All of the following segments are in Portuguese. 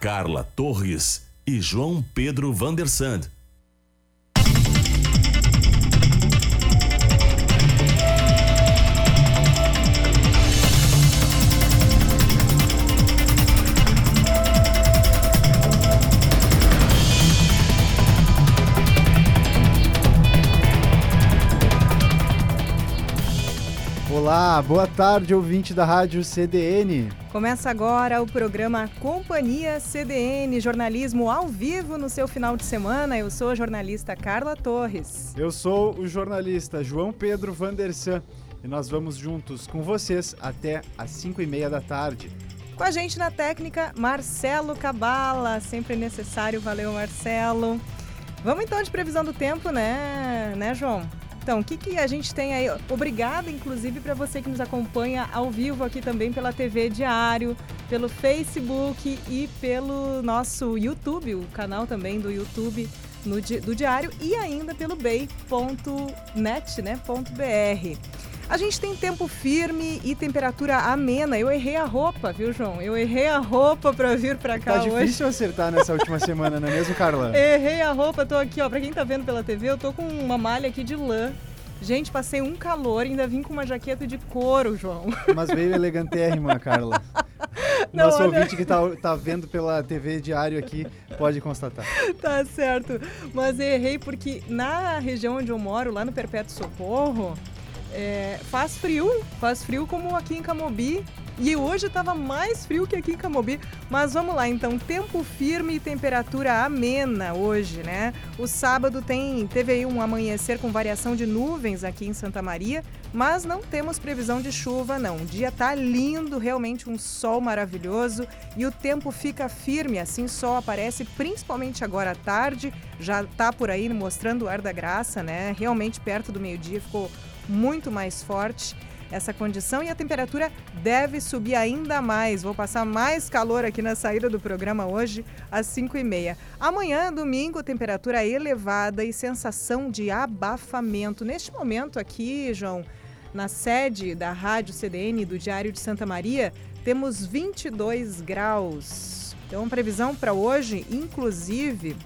Carla Torres e João Pedro Vandersand. Olá, boa tarde, ouvinte da Rádio CDN. Começa agora o programa Companhia CDN, jornalismo ao vivo no seu final de semana. Eu sou a jornalista Carla Torres. Eu sou o jornalista João Pedro Vandersan e nós vamos juntos com vocês até às 5 e meia da tarde. Com a gente na técnica, Marcelo Cabala, sempre necessário, valeu Marcelo. Vamos então de previsão do tempo, né, né João? Então, o que, que a gente tem aí? Obrigada, inclusive, para você que nos acompanha ao vivo aqui também pela TV Diário, pelo Facebook e pelo nosso YouTube, o canal também do YouTube no, do Diário e ainda pelo bay.net, né, .br. A gente tem tempo firme e temperatura amena. Eu errei a roupa, viu, João? Eu errei a roupa para vir para cá tá hoje. Tá difícil acertar nessa última semana, não é mesmo, Carla? Errei a roupa, tô aqui, ó. Para quem tá vendo pela TV, eu tô com uma malha aqui de lã. Gente, passei um calor ainda vim com uma jaqueta de couro, João. Mas veio elegantérrima, Carla. Não, Nosso olha... ouvinte que tá, tá vendo pela TV diário aqui pode constatar. Tá certo. Mas errei porque na região onde eu moro, lá no Perpétuo Socorro, é, faz frio, faz frio como aqui em Camobi. E hoje estava mais frio que aqui em Camobi. Mas vamos lá, então, tempo firme e temperatura amena hoje, né? O sábado tem, teve aí um amanhecer com variação de nuvens aqui em Santa Maria, mas não temos previsão de chuva, não. O dia tá lindo, realmente um sol maravilhoso e o tempo fica firme, assim sol aparece principalmente agora à tarde, já tá por aí mostrando o ar da graça, né? Realmente perto do meio-dia ficou muito mais forte essa condição e a temperatura deve subir ainda mais. Vou passar mais calor aqui na saída do programa hoje, às 5h30. Amanhã, domingo, temperatura elevada e sensação de abafamento. Neste momento aqui, João, na sede da Rádio CDN do Diário de Santa Maria, temos 22 graus. Então, previsão para hoje, inclusive,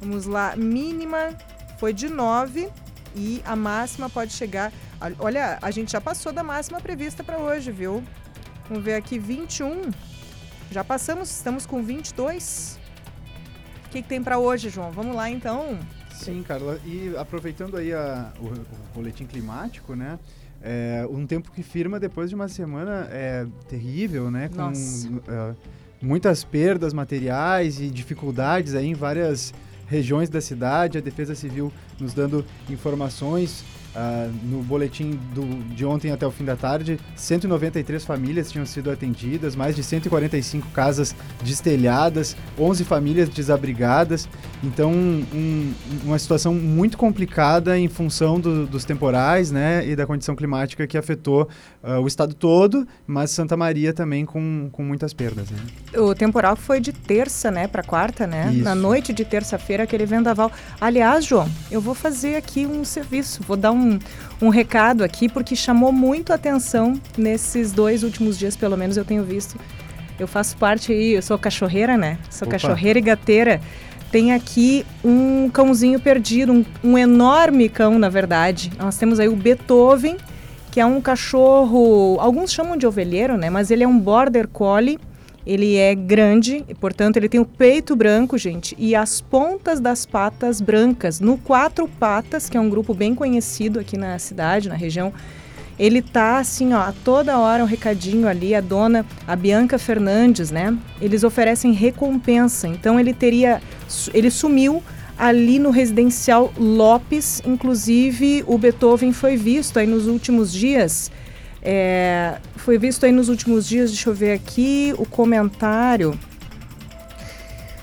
vamos lá, mínima foi de 9 e a máxima pode chegar. Olha, a gente já passou da máxima prevista para hoje, viu? Vamos ver aqui, 21. Já passamos, estamos com 22. O que, que tem para hoje, João? Vamos lá então. Sim, Carla. E aproveitando aí a, o, o boletim climático, né? É, um tempo que firma depois de uma semana é terrível, né? Com uh, muitas perdas materiais e dificuldades aí em várias regiões da cidade. A Defesa Civil nos dando informações Uh, no boletim do, de ontem até o fim da tarde, 193 famílias tinham sido atendidas, mais de 145 casas destelhadas, 11 famílias desabrigadas. Então, um, uma situação muito complicada em função do, dos temporais né, e da condição climática que afetou uh, o estado todo, mas Santa Maria também com, com muitas perdas. Né? O temporal foi de terça né, para quarta, né? Isso. Na noite de terça-feira, aquele vendaval. Aliás, João, eu vou fazer aqui um serviço, vou dar um um, um recado aqui, porque chamou muito atenção nesses dois últimos dias, pelo menos eu tenho visto. Eu faço parte aí, eu sou cachorreira, né? Sou Opa. cachorreira e gateira. Tem aqui um cãozinho perdido, um, um enorme cão, na verdade. Nós temos aí o Beethoven, que é um cachorro, alguns chamam de ovelheiro, né? Mas ele é um border collie ele é grande, portanto, ele tem o peito branco, gente, e as pontas das patas brancas. No Quatro Patas, que é um grupo bem conhecido aqui na cidade, na região, ele tá assim, ó, a toda hora um recadinho ali, a dona, a Bianca Fernandes, né? Eles oferecem recompensa. Então ele teria ele sumiu ali no residencial Lopes, inclusive o Beethoven foi visto aí nos últimos dias é, foi visto aí nos últimos dias, deixa eu ver aqui, o comentário.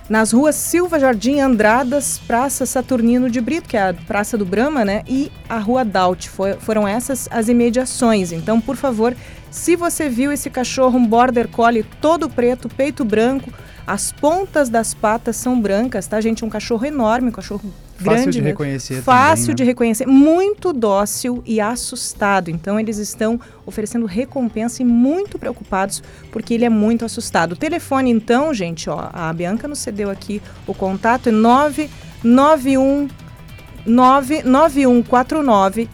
Nas ruas Silva Jardim Andradas, Praça Saturnino de Brito, que é a Praça do Brama, né? E a Rua Daut. Foi, foram essas as imediações. Então, por favor, se você viu esse cachorro, um border collie todo preto, peito branco, as pontas das patas são brancas, tá, gente? Um cachorro enorme, um cachorro Fácil grande de mesmo. reconhecer Fácil também, de né? reconhecer, muito dócil e assustado. Então eles estão oferecendo recompensa e muito preocupados porque ele é muito assustado. O telefone então, gente, ó, a Bianca nos cedeu aqui o contato é 991 99149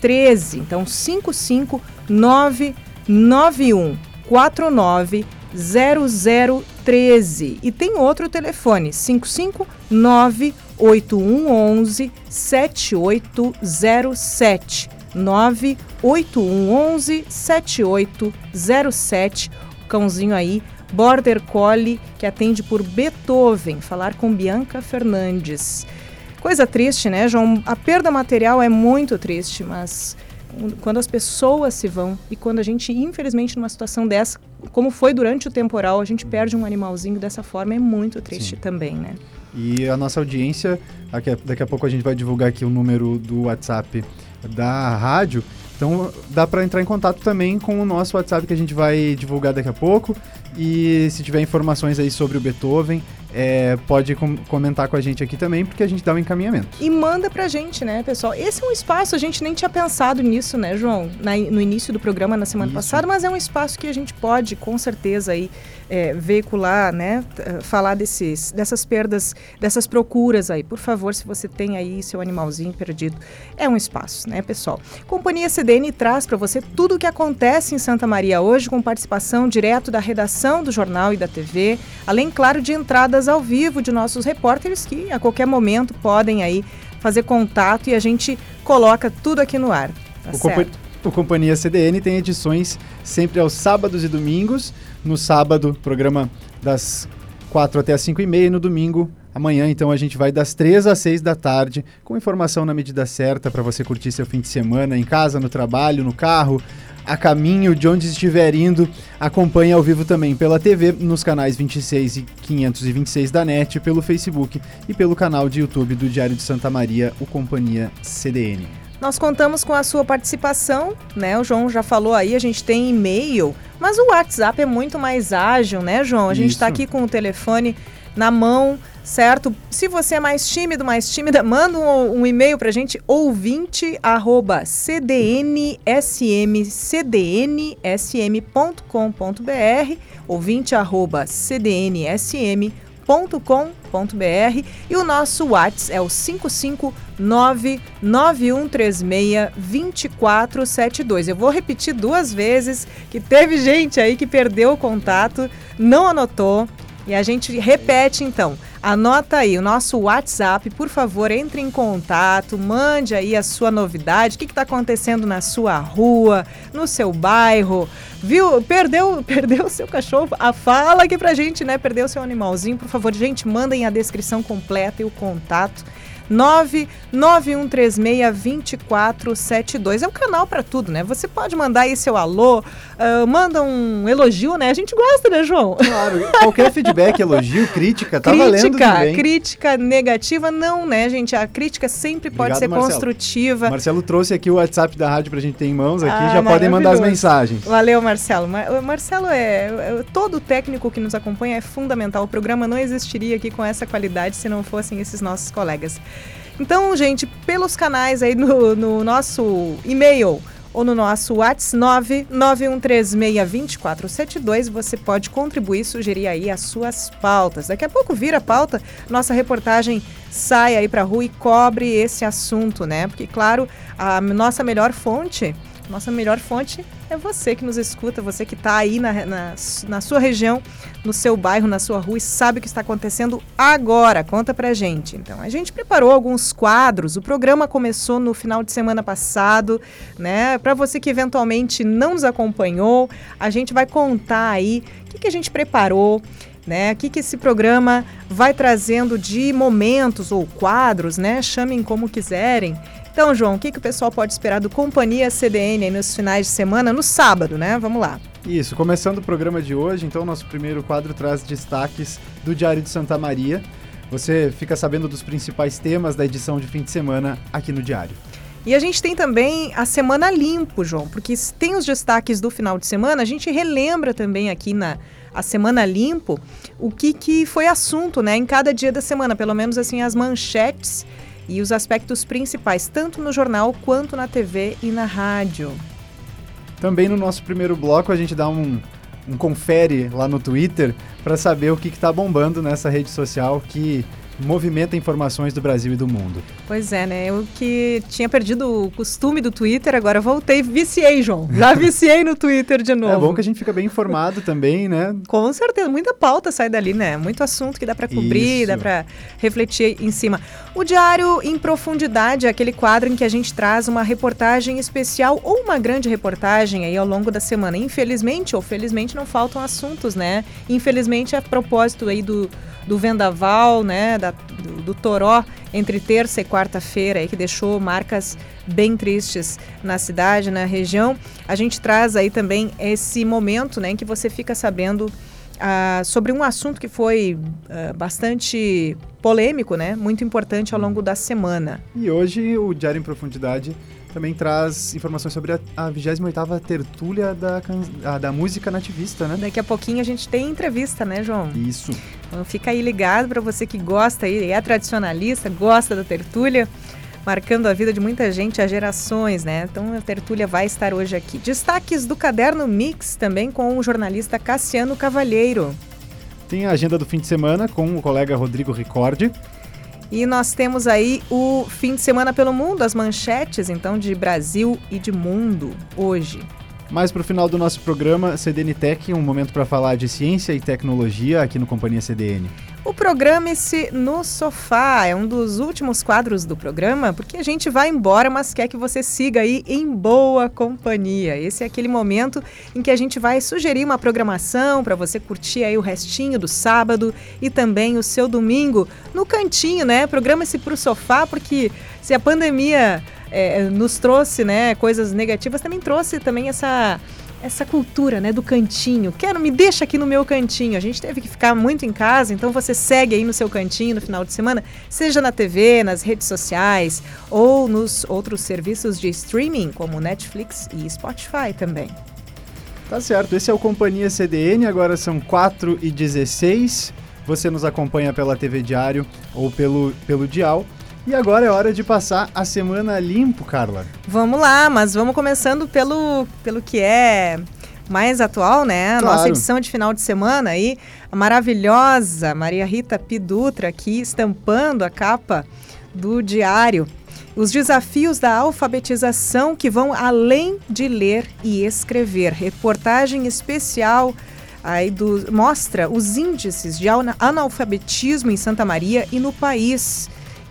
0013. Então 55 991 49 0013. E tem outro telefone, 559 8111 7807. 98111 7807. O cãozinho aí, Border Collie, que atende por Beethoven. Falar com Bianca Fernandes. Coisa triste, né, João? A perda material é muito triste, mas quando as pessoas se vão e quando a gente, infelizmente, numa situação dessa, como foi durante o temporal, a gente perde um animalzinho dessa forma, é muito triste Sim. também, né? E a nossa audiência, daqui a, daqui a pouco a gente vai divulgar aqui o número do WhatsApp da rádio. Então dá para entrar em contato também com o nosso WhatsApp que a gente vai divulgar daqui a pouco. E se tiver informações aí sobre o Beethoven, é, pode com comentar com a gente aqui também, porque a gente dá o um encaminhamento. E manda pra gente, né, pessoal? Esse é um espaço, a gente nem tinha pensado nisso, né, João? Na, no início do programa, na semana Isso. passada, mas é um espaço que a gente pode, com certeza, aí, é, veicular, né? Falar desses, dessas perdas, dessas procuras aí. Por favor, se você tem aí seu animalzinho perdido, é um espaço, né, pessoal? Companhia CDN traz para você tudo o que acontece em Santa Maria hoje, com participação direto da redação do jornal e da TV, além, claro, de entradas ao vivo de nossos repórteres que a qualquer momento podem aí fazer contato e a gente coloca tudo aqui no ar. Tá o, Compa o Companhia CDN tem edições sempre aos sábados e domingos. No sábado, programa das 4 até as 5 e meia. E no domingo, amanhã, então, a gente vai das 3 às 6 da tarde, com informação na medida certa para você curtir seu fim de semana, em casa, no trabalho, no carro, a caminho de onde estiver indo. Acompanhe ao vivo também pela TV, nos canais 26 e 526 da NET, pelo Facebook e pelo canal de YouTube do Diário de Santa Maria, o Companhia CDN. Nós contamos com a sua participação, né? O João já falou aí, a gente tem e-mail, mas o WhatsApp é muito mais ágil, né, João? A gente está aqui com o telefone na mão, certo? Se você é mais tímido, mais tímida, manda um, um e-mail para a gente, ouvinte arroba cdnsm.com.br, ouvinte arroba cdnsm.com.br e o nosso WhatsApp é o 55991362472. Eu vou repetir duas vezes que teve gente aí que perdeu o contato, não anotou. E a gente repete então. Anota aí o nosso WhatsApp, por favor, entre em contato, mande aí a sua novidade, o que está acontecendo na sua rua, no seu bairro. Viu? Perdeu perdeu o seu cachorro? A fala aqui pra gente, né? Perdeu o seu animalzinho. Por favor, gente, mandem a descrição completa e o contato. 991362472. É o canal para tudo, né? Você pode mandar aí seu alô, uh, manda um elogio, né? A gente gosta, né, João? Claro, qualquer feedback, elogio, crítica, tá crítica, valendo também. Crítica negativa, não, né, gente? A crítica sempre pode Obrigado, ser Marcelo. construtiva. Marcelo trouxe aqui o WhatsApp da rádio pra gente ter em mãos aqui, Ah, já podem mandar as mensagens. Valeu, Marcelo. Mar o Marcelo é, é- Todo técnico que nos acompanha é fundamental. O programa não existiria aqui com essa qualidade se não fossem esses nossos colegas. Então, gente, pelos canais aí no, no nosso e-mail ou no nosso WhatsApp 991362472, você pode contribuir, sugerir aí as suas pautas. Daqui a pouco vira a pauta, nossa reportagem sai aí pra rua e cobre esse assunto, né? Porque, claro, a nossa melhor fonte, nossa melhor fonte é você que nos escuta, você que está aí na, na, na sua região, no seu bairro, na sua rua e sabe o que está acontecendo agora. Conta pra gente. Então, a gente preparou alguns quadros. O programa começou no final de semana passado, né? Para você que eventualmente não nos acompanhou, a gente vai contar aí o que, que a gente preparou. Né? O que, que esse programa vai trazendo de momentos ou quadros, né? Chamem como quiserem. Então, João, o que, que o pessoal pode esperar do Companhia CDN nos finais de semana, no sábado, né? Vamos lá. Isso, começando o programa de hoje, então nosso primeiro quadro traz destaques do Diário de Santa Maria. Você fica sabendo dos principais temas da edição de fim de semana aqui no Diário. E a gente tem também a Semana Limpo, João, porque tem os destaques do final de semana, a gente relembra também aqui na, a Semana Limpo, o que, que foi assunto né, em cada dia da semana, pelo menos assim as manchetes e os aspectos principais, tanto no jornal quanto na TV e na rádio. Também no nosso primeiro bloco a gente dá um, um confere lá no Twitter para saber o que está bombando nessa rede social que movimenta informações do Brasil e do mundo. Pois é, né? Eu que tinha perdido o costume do Twitter, agora voltei, viciei, João. Já viciei no Twitter de novo. É bom que a gente fica bem informado também, né? Com certeza, muita pauta sai dali, né? Muito assunto que dá para cobrir, Isso. dá para refletir em cima. O Diário em Profundidade é aquele quadro em que a gente traz uma reportagem especial ou uma grande reportagem aí ao longo da semana. Infelizmente ou felizmente não faltam assuntos, né? Infelizmente a propósito aí do do vendaval, né, da, do, do toró entre terça e quarta-feira, que deixou marcas bem tristes na cidade, na região. A gente traz aí também esse momento, né, em que você fica sabendo ah, sobre um assunto que foi ah, bastante polêmico, né, muito importante ao longo da semana. E hoje o Diário em Profundidade também traz informações sobre a, a 28ª tertúlia da, a, da música nativista, né? Daqui a pouquinho a gente tem entrevista, né, João? Isso. Então fica aí ligado para você que gosta e é tradicionalista, gosta da tertúlia, marcando a vida de muita gente há gerações, né? Então a tertúlia vai estar hoje aqui. Destaques do Caderno Mix também com o jornalista Cassiano Cavalheiro. Tem a agenda do fim de semana com o colega Rodrigo Ricordi. E nós temos aí o fim de semana pelo mundo, as manchetes então de Brasil e de mundo hoje. Mais para o final do nosso programa, CDN Tech, um momento para falar de ciência e tecnologia aqui no Companhia CDN. O Programe-se no Sofá é um dos últimos quadros do programa, porque a gente vai embora, mas quer que você siga aí em boa companhia. Esse é aquele momento em que a gente vai sugerir uma programação para você curtir aí o restinho do sábado e também o seu domingo no cantinho, né? Programa-se para o sofá, porque se a pandemia é, nos trouxe né, coisas negativas, também trouxe também essa essa cultura, né, do cantinho. Quero, me deixa aqui no meu cantinho. A gente teve que ficar muito em casa, então você segue aí no seu cantinho no final de semana, seja na TV, nas redes sociais ou nos outros serviços de streaming, como Netflix e Spotify também. Tá certo, esse é o Companhia CDN, agora são 4 e 16 Você nos acompanha pela TV Diário ou pelo, pelo Dial. E agora é hora de passar a semana limpo, Carla. Vamos lá, mas vamos começando pelo, pelo que é mais atual, né? Claro. nossa edição de final de semana aí, a maravilhosa Maria Rita Pidutra aqui estampando a capa do diário. Os desafios da alfabetização que vão além de ler e escrever. Reportagem especial aí do, mostra os índices de analfabetismo em Santa Maria e no país.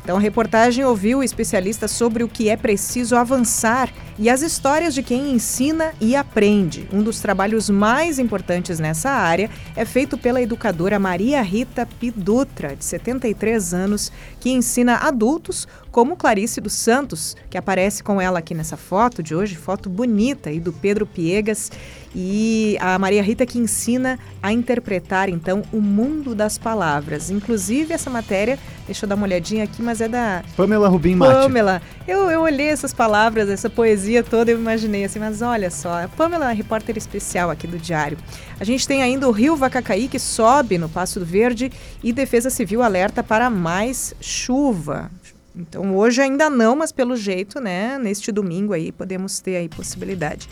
Então, a reportagem ouviu especialistas sobre o que é preciso avançar e as histórias de quem ensina e aprende. Um dos trabalhos mais importantes nessa área é feito pela educadora Maria Rita Pidutra, de 73 anos, que ensina adultos como Clarice dos Santos, que aparece com ela aqui nessa foto de hoje, foto bonita e do Pedro Piegas, e a Maria Rita que ensina a interpretar então o mundo das palavras. Inclusive essa matéria, deixa eu dar uma olhadinha aqui, mas é da Pamela Rubim Mate. Pamela. Eu, eu olhei essas palavras, essa poesia toda, eu imaginei assim, mas olha só, a Pamela é repórter especial aqui do Diário. A gente tem ainda o Rio Vacacaí que sobe no Passo do Verde e Defesa Civil alerta para mais chuva. Então hoje ainda não, mas pelo jeito, né, neste domingo aí podemos ter aí possibilidade.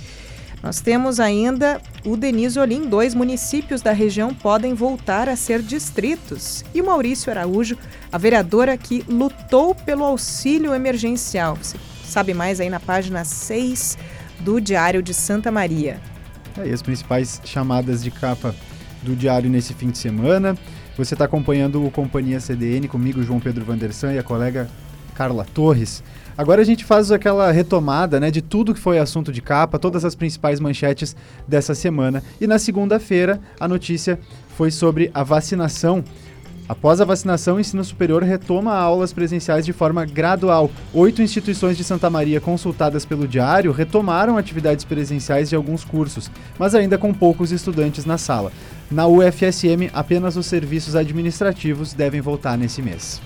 Nós temos ainda o Denise Olim, dois municípios da região podem voltar a ser distritos. E Maurício Araújo, a vereadora que lutou pelo auxílio emergencial. Você sabe mais aí na página 6 do Diário de Santa Maria. É, e as principais chamadas de capa do Diário nesse fim de semana. Você está acompanhando o Companhia CDN comigo, João Pedro Vandersan e a colega Carla Torres. Agora a gente faz aquela retomada né, de tudo que foi assunto de capa, todas as principais manchetes dessa semana. E na segunda-feira a notícia foi sobre a vacinação. Após a vacinação, o ensino superior retoma aulas presenciais de forma gradual. Oito instituições de Santa Maria consultadas pelo Diário retomaram atividades presenciais de alguns cursos, mas ainda com poucos estudantes na sala. Na UFSM, apenas os serviços administrativos devem voltar nesse mês.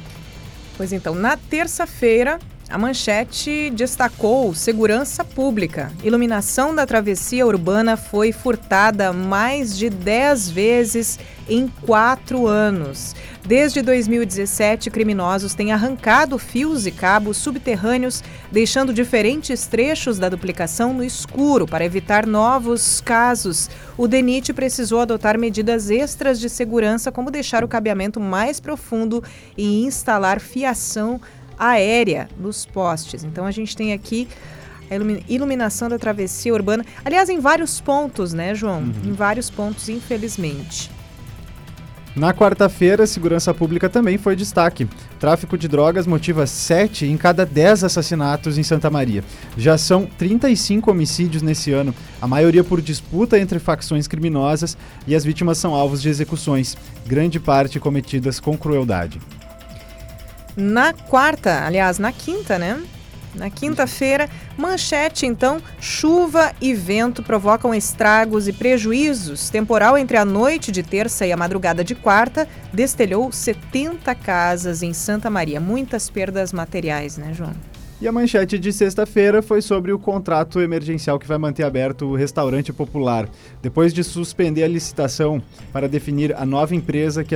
Pois então, na terça-feira, a manchete destacou segurança pública. Iluminação da travessia urbana foi furtada mais de 10 vezes em quatro anos. Desde 2017, criminosos têm arrancado fios e cabos subterrâneos, deixando diferentes trechos da duplicação no escuro para evitar novos casos. O DENIT precisou adotar medidas extras de segurança, como deixar o cabeamento mais profundo e instalar fiação aérea nos postes. Então a gente tem aqui a iluminação da travessia urbana. Aliás, em vários pontos, né, João? Uhum. Em vários pontos, infelizmente. Na quarta-feira, a segurança pública também foi destaque. Tráfico de drogas motiva 7 em cada 10 assassinatos em Santa Maria. Já são 35 homicídios nesse ano, a maioria por disputa entre facções criminosas e as vítimas são alvos de execuções, grande parte cometidas com crueldade. Na quarta, aliás, na quinta, né? Na quinta-feira, manchete então: chuva e vento provocam estragos e prejuízos. Temporal entre a noite de terça e a madrugada de quarta destelhou 70 casas em Santa Maria. Muitas perdas materiais, né, João? E a manchete de sexta-feira foi sobre o contrato emergencial que vai manter aberto o restaurante popular. Depois de suspender a licitação para definir a nova empresa que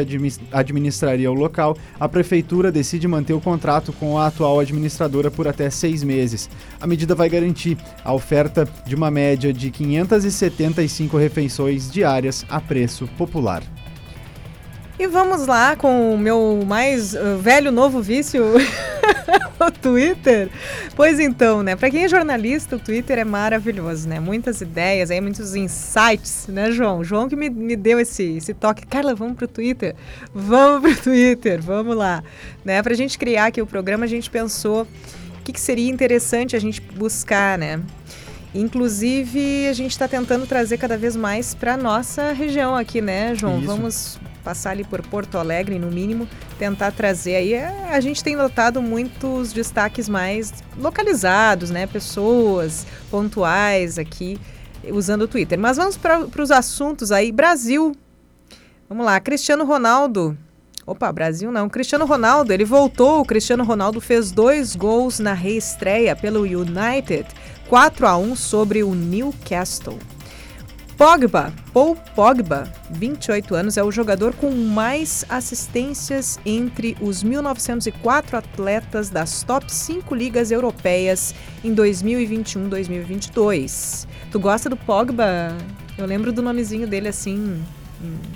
administraria o local, a prefeitura decide manter o contrato com a atual administradora por até seis meses. A medida vai garantir a oferta de uma média de 575 refeições diárias a preço popular. E vamos lá com o meu mais uh, velho novo vício, o Twitter. Pois então, né? Para quem é jornalista, o Twitter é maravilhoso, né? Muitas ideias, aí muitos insights, né, João? João que me, me deu esse, esse toque. Carla, vamos pro Twitter? Vamos pro Twitter, vamos lá. Né? Pra gente criar aqui o programa, a gente pensou o que, que seria interessante a gente buscar, né? Inclusive, a gente está tentando trazer cada vez mais para nossa região aqui, né, João? Isso. Vamos passar ali por Porto Alegre, no mínimo, tentar trazer aí. É, a gente tem notado muitos destaques mais localizados, né? Pessoas pontuais aqui usando o Twitter. Mas vamos para os assuntos aí. Brasil. Vamos lá, Cristiano Ronaldo. Opa, Brasil não. Cristiano Ronaldo, ele voltou. O Cristiano Ronaldo fez dois gols na reestreia pelo United, 4 a 1 sobre o Newcastle. Pogba, Paul Pogba, 28 anos, é o jogador com mais assistências entre os 1904 atletas das top 5 ligas europeias em 2021-2022. Tu gosta do Pogba? Eu lembro do nomezinho dele assim,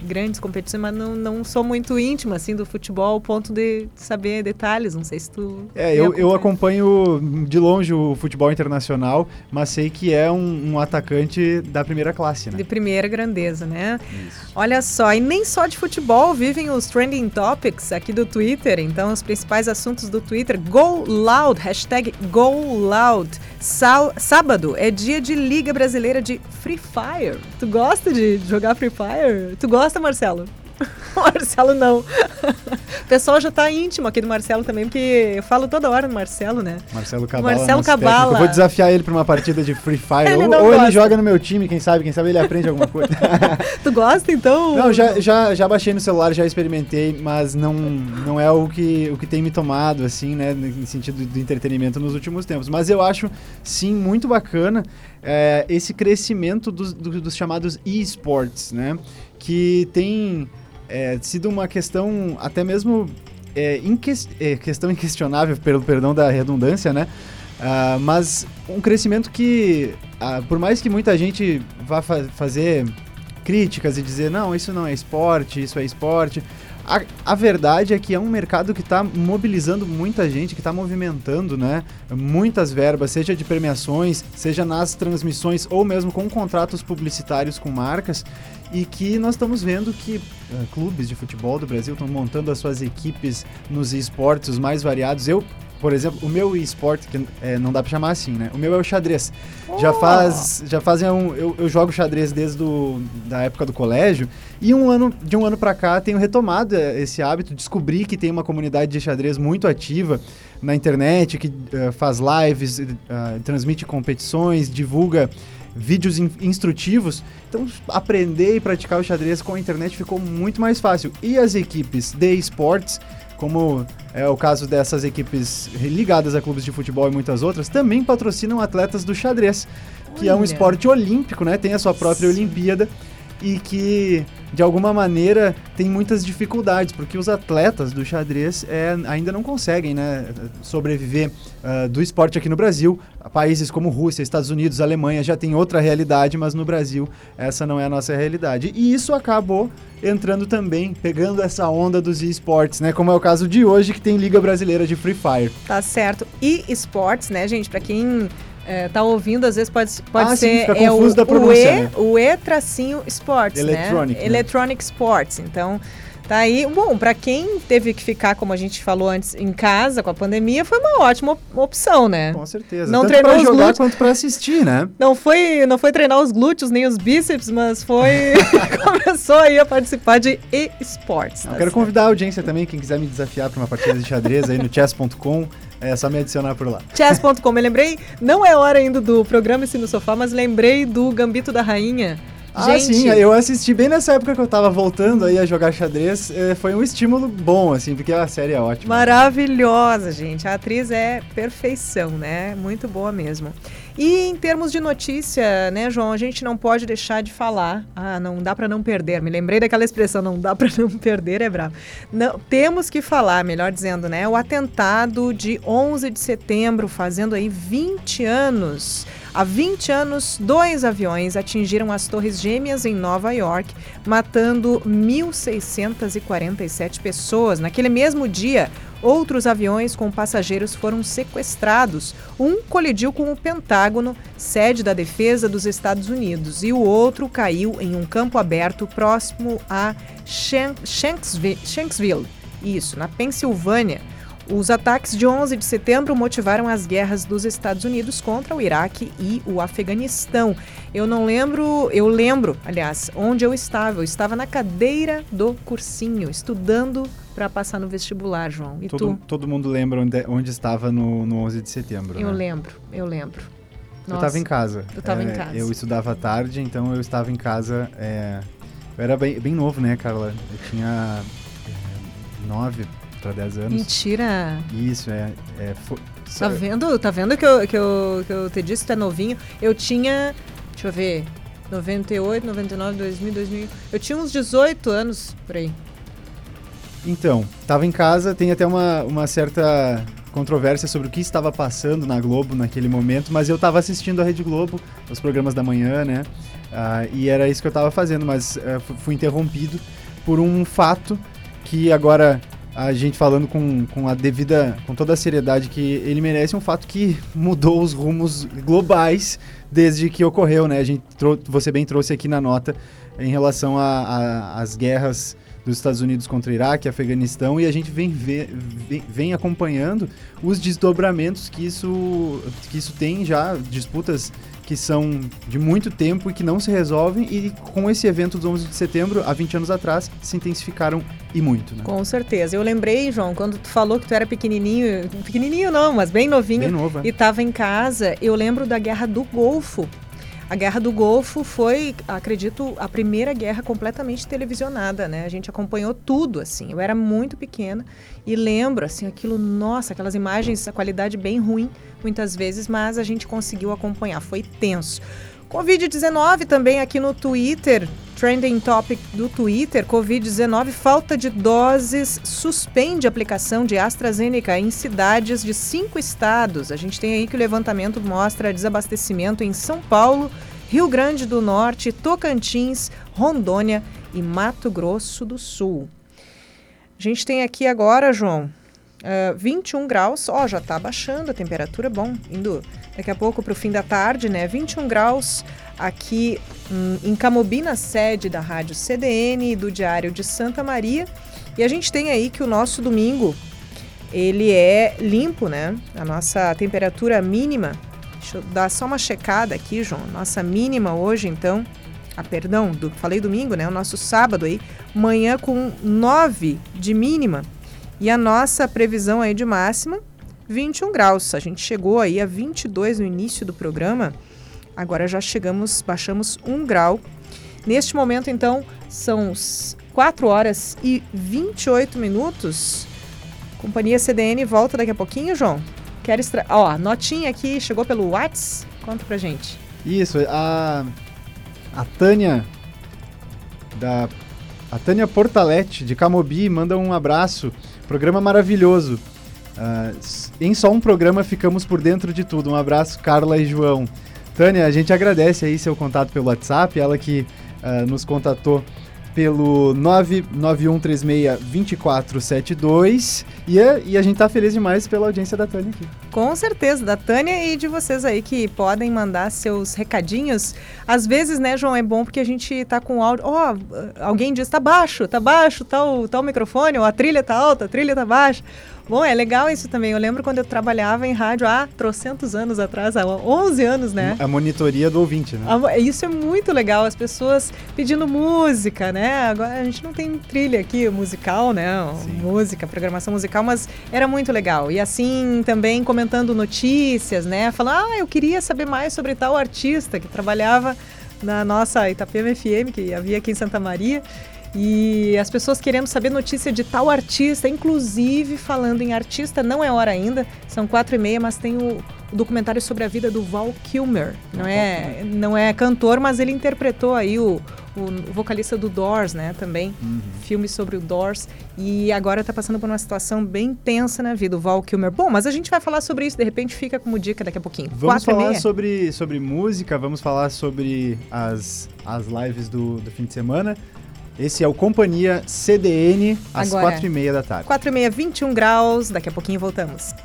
grandes competições, mas não, não sou muito íntima assim do futebol ao ponto de saber detalhes. Não sei se tu. É, eu, eu acompanho de longe o futebol internacional, mas sei que é um, um atacante da primeira classe, né? De primeira grandeza, né? Isso. Olha só, e nem só de futebol vivem os trending topics aqui do Twitter. Então, os principais assuntos do Twitter: Go Loud, hashtag Go Loud. Sá sábado é dia de Liga Brasileira de Free Fire. Tu gosta de jogar Free Fire? Tu gosta, Marcelo? Marcelo não. o pessoal já tá íntimo aqui do Marcelo também, porque eu falo toda hora do Marcelo, né? Marcelo Cabala. Marcelo Cabala. Eu vou desafiar ele pra uma partida de Free Fire. ele ou, ou ele joga no meu time, quem sabe, quem sabe ele aprende alguma coisa. tu gosta, então? Não, já, já, já baixei no celular, já experimentei, mas não, não é o que, o que tem me tomado, assim, né? No sentido do entretenimento nos últimos tempos. Mas eu acho, sim, muito bacana é, esse crescimento dos, dos chamados e-sports, né? Que tem é, sido uma questão até mesmo é, inque é, questão inquestionável, pelo perdão da redundância, né? Uh, mas um crescimento que, uh, por mais que muita gente vá fa fazer críticas e dizer não, isso não é esporte, isso é esporte, a, a verdade é que é um mercado que está mobilizando muita gente, que está movimentando né, muitas verbas, seja de premiações, seja nas transmissões ou mesmo com contratos publicitários com marcas e que nós estamos vendo que uh, clubes de futebol do Brasil estão montando as suas equipes nos esportes mais variados. Eu, por exemplo, o meu esporte, que é, não dá para chamar assim, né? O meu é o xadrez. Oh. Já faz, já fazem um, eu, eu jogo xadrez desde do, da época do colégio e um ano, de um ano para cá tenho retomado eh, esse hábito, descobri que tem uma comunidade de xadrez muito ativa na internet, que uh, faz lives, uh, transmite competições, divulga vídeos in instrutivos. Então, aprender e praticar o xadrez com a internet ficou muito mais fácil. E as equipes de esportes como é o caso dessas equipes ligadas a clubes de futebol e muitas outras, também patrocinam atletas do xadrez, que Olha. é um esporte olímpico, né? Tem a sua própria Sim. Olimpíada e que de alguma maneira tem muitas dificuldades, porque os atletas do xadrez é, ainda não conseguem né, sobreviver uh, do esporte aqui no Brasil. Países como Rússia, Estados Unidos, Alemanha já tem outra realidade, mas no Brasil essa não é a nossa realidade. E isso acabou entrando também, pegando essa onda dos esportes, né? Como é o caso de hoje, que tem Liga Brasileira de Free Fire. Tá certo. E esportes, né, gente? Para quem é, tá ouvindo, às vezes pode, pode ah, ser sim, é o, da o E, né? o E tracinho Sports, Electronic, né? né? Electronic Sports. Então, tá aí. Bom, para quem teve que ficar, como a gente falou antes, em casa com a pandemia, foi uma ótima opção, né? Com certeza. Não Tanto treinou pra jogar glúteos. quanto para assistir, né? Não foi, não foi treinar os glúteos nem os bíceps, mas foi começou aí a participar de e-sports. Tá quero convidar a audiência também, quem quiser me desafiar para uma partida de xadrez aí no chess.com. É só me adicionar por lá. Chess.com, eu lembrei, não é hora ainda do programa Esse no Sofá, mas lembrei do Gambito da Rainha. Ah, Gente, sim, eu assisti bem nessa época que eu tava voltando aí a jogar xadrez. É, foi um estímulo bom, assim, porque a série é ótima. Maravilhosa, gente. A atriz é perfeição, né? Muito boa mesmo. E em termos de notícia, né, João, a gente não pode deixar de falar. Ah, não dá para não perder. Me lembrei daquela expressão, não dá para não perder, é bravo. Não, temos que falar, melhor dizendo, né? O atentado de 11 de setembro, fazendo aí 20 anos. Há 20 anos, dois aviões atingiram as Torres Gêmeas em Nova York, matando 1.647 pessoas. Naquele mesmo dia, outros aviões com passageiros foram sequestrados. Um colidiu com o Pentágono, sede da defesa dos Estados Unidos, e o outro caiu em um campo aberto próximo a Shanksville, isso, na Pensilvânia. Os ataques de 11 de setembro motivaram as guerras dos Estados Unidos contra o Iraque e o Afeganistão. Eu não lembro, eu lembro, aliás, onde eu estava. Eu estava na cadeira do cursinho, estudando para passar no vestibular, João. E todo, tu? todo mundo lembra onde, onde estava no, no 11 de setembro. Eu né? lembro, eu lembro. Nossa, eu estava em casa. Eu estava é, em casa. Eu estudava à tarde, então eu estava em casa. É, eu era bem, bem novo, né, Carla? Eu tinha é, nove para 10 anos. Mentira! Isso, é. é for... Tá vendo? Tá vendo que eu, que, eu, que eu te disse que tu é novinho? Eu tinha. Deixa eu ver. 98, 99, 2000, 2000. Eu tinha uns 18 anos por aí. Então, tava em casa, tem até uma, uma certa controvérsia sobre o que estava passando na Globo naquele momento, mas eu estava assistindo a Rede Globo, os programas da manhã, né? Uh, e era isso que eu estava fazendo, mas uh, fui interrompido por um fato que agora a gente falando com, com a devida, com toda a seriedade que ele merece, um fato que mudou os rumos globais desde que ocorreu, né? A gente você bem trouxe aqui na nota em relação às guerras dos Estados Unidos contra o Iraque, Afeganistão, e a gente vem, vem, vem, acompanhando os desdobramentos que isso, que isso tem já, disputas que são de muito tempo e que não se resolvem, e com esse evento dos 11 de setembro, há 20 anos atrás, se intensificaram e muito. Né? Com certeza. Eu lembrei, João, quando tu falou que tu era pequenininho, pequenininho não, mas bem novinho, bem novo, é. e estava em casa, eu lembro da Guerra do Golfo. A Guerra do Golfo foi, acredito, a primeira guerra completamente televisionada, né? A gente acompanhou tudo, assim. Eu era muito pequena e lembro, assim, aquilo, nossa, aquelas imagens, a qualidade bem ruim, muitas vezes, mas a gente conseguiu acompanhar. Foi tenso. Covid-19 também aqui no Twitter, trending topic do Twitter, Covid-19, falta de doses, suspende aplicação de AstraZeneca em cidades de cinco estados. A gente tem aí que o levantamento mostra desabastecimento em São Paulo, Rio Grande do Norte, Tocantins, Rondônia e Mato Grosso do Sul. A gente tem aqui agora, João, Uh, 21 graus, ó, já tá baixando a temperatura, bom, indo daqui a pouco para o fim da tarde, né? 21 graus aqui em Camobi, na sede da Rádio CDN e do Diário de Santa Maria. E a gente tem aí que o nosso domingo, ele é limpo, né? A nossa temperatura mínima, deixa eu dar só uma checada aqui, João. Nossa mínima hoje, então, ah, perdão, do, falei domingo, né? O nosso sábado aí, manhã com 9 de mínima. E a nossa previsão aí de máxima, 21 graus. A gente chegou aí a 22 no início do programa. Agora já chegamos, baixamos 1 grau. Neste momento, então, são 4 horas e 28 minutos. Companhia CDN volta daqui a pouquinho, João. Quero extra... Ó, notinha aqui, chegou pelo Whats. Conta pra gente. Isso, a, a Tânia da a Tânia Portalete de Camobi manda um abraço. Programa maravilhoso. Uh, em só um programa ficamos por dentro de tudo. Um abraço, Carla e João. Tânia, a gente agradece aí seu contato pelo WhatsApp, ela que uh, nos contatou pelo 991362472 e a, e a gente tá feliz demais pela audiência da Tânia aqui. Com certeza, da Tânia e de vocês aí que podem mandar seus recadinhos. Às vezes, né, João, é bom porque a gente tá com áudio. Ó, oh, alguém diz, tá baixo, tá baixo, tá o, tá o microfone, ou a trilha tá alta, a trilha tá baixa. Bom, é legal isso também. Eu lembro quando eu trabalhava em rádio há trocentos anos atrás, há 11 anos, né? A monitoria do ouvinte, né? Isso é muito legal, as pessoas pedindo música, né? Agora a gente não tem trilha aqui musical, né? Sim. Música, programação musical, mas era muito legal. E assim também comentando notícias, né? Falando, ah, eu queria saber mais sobre tal artista que trabalhava na nossa Itapema FM, que havia aqui em Santa Maria. E as pessoas querendo saber notícia de tal artista, inclusive falando em artista, não é hora ainda, são quatro e meia, mas tem o, o documentário sobre a vida do Val Kilmer. Não é, não é cantor, mas ele interpretou aí o, o vocalista do Doors, né? Também uhum. filme sobre o Doors e agora está passando por uma situação bem tensa na vida, o Val Kilmer. Bom, mas a gente vai falar sobre isso, de repente fica como dica daqui a pouquinho. Vamos Quatro falar sobre, sobre música, vamos falar sobre as, as lives do, do fim de semana. Esse é o Companhia CDN, às Agora, quatro e meia da tarde. Quatro e meia, 21 graus. Daqui a pouquinho voltamos.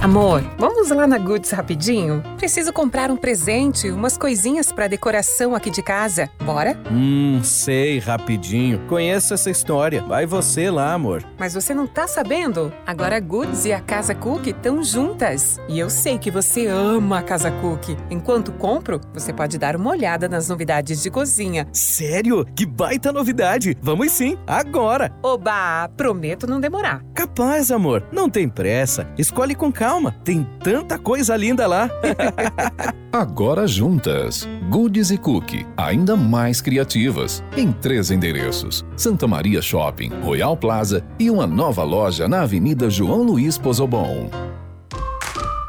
Amor, vamos lá na Goods rapidinho? Preciso comprar um presente, umas coisinhas para decoração aqui de casa. Bora? Hum, sei, rapidinho. Conheço essa história. Vai você lá, amor. Mas você não tá sabendo? Agora a Goods e a Casa Cook estão juntas. E eu sei que você ama a Casa Cook. Enquanto compro, você pode dar uma olhada nas novidades de cozinha. Sério? Que baita novidade! Vamos sim, agora! Oba, prometo não demorar. Capaz, amor. Não tem pressa. Escolhe com calma calma, tem tanta coisa linda lá. Agora juntas, Goodies e Cookie, ainda mais criativas, em três endereços: Santa Maria Shopping, Royal Plaza e uma nova loja na Avenida João Luiz Pozobon.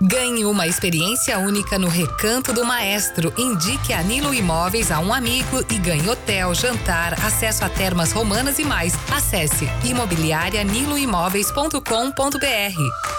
Ganhe uma experiência única no Recanto do Maestro. Indique a Nilo Imóveis a um amigo e ganhe hotel, jantar, acesso a termas romanas e mais. Acesse imobiliarianiloimóveis.com.br.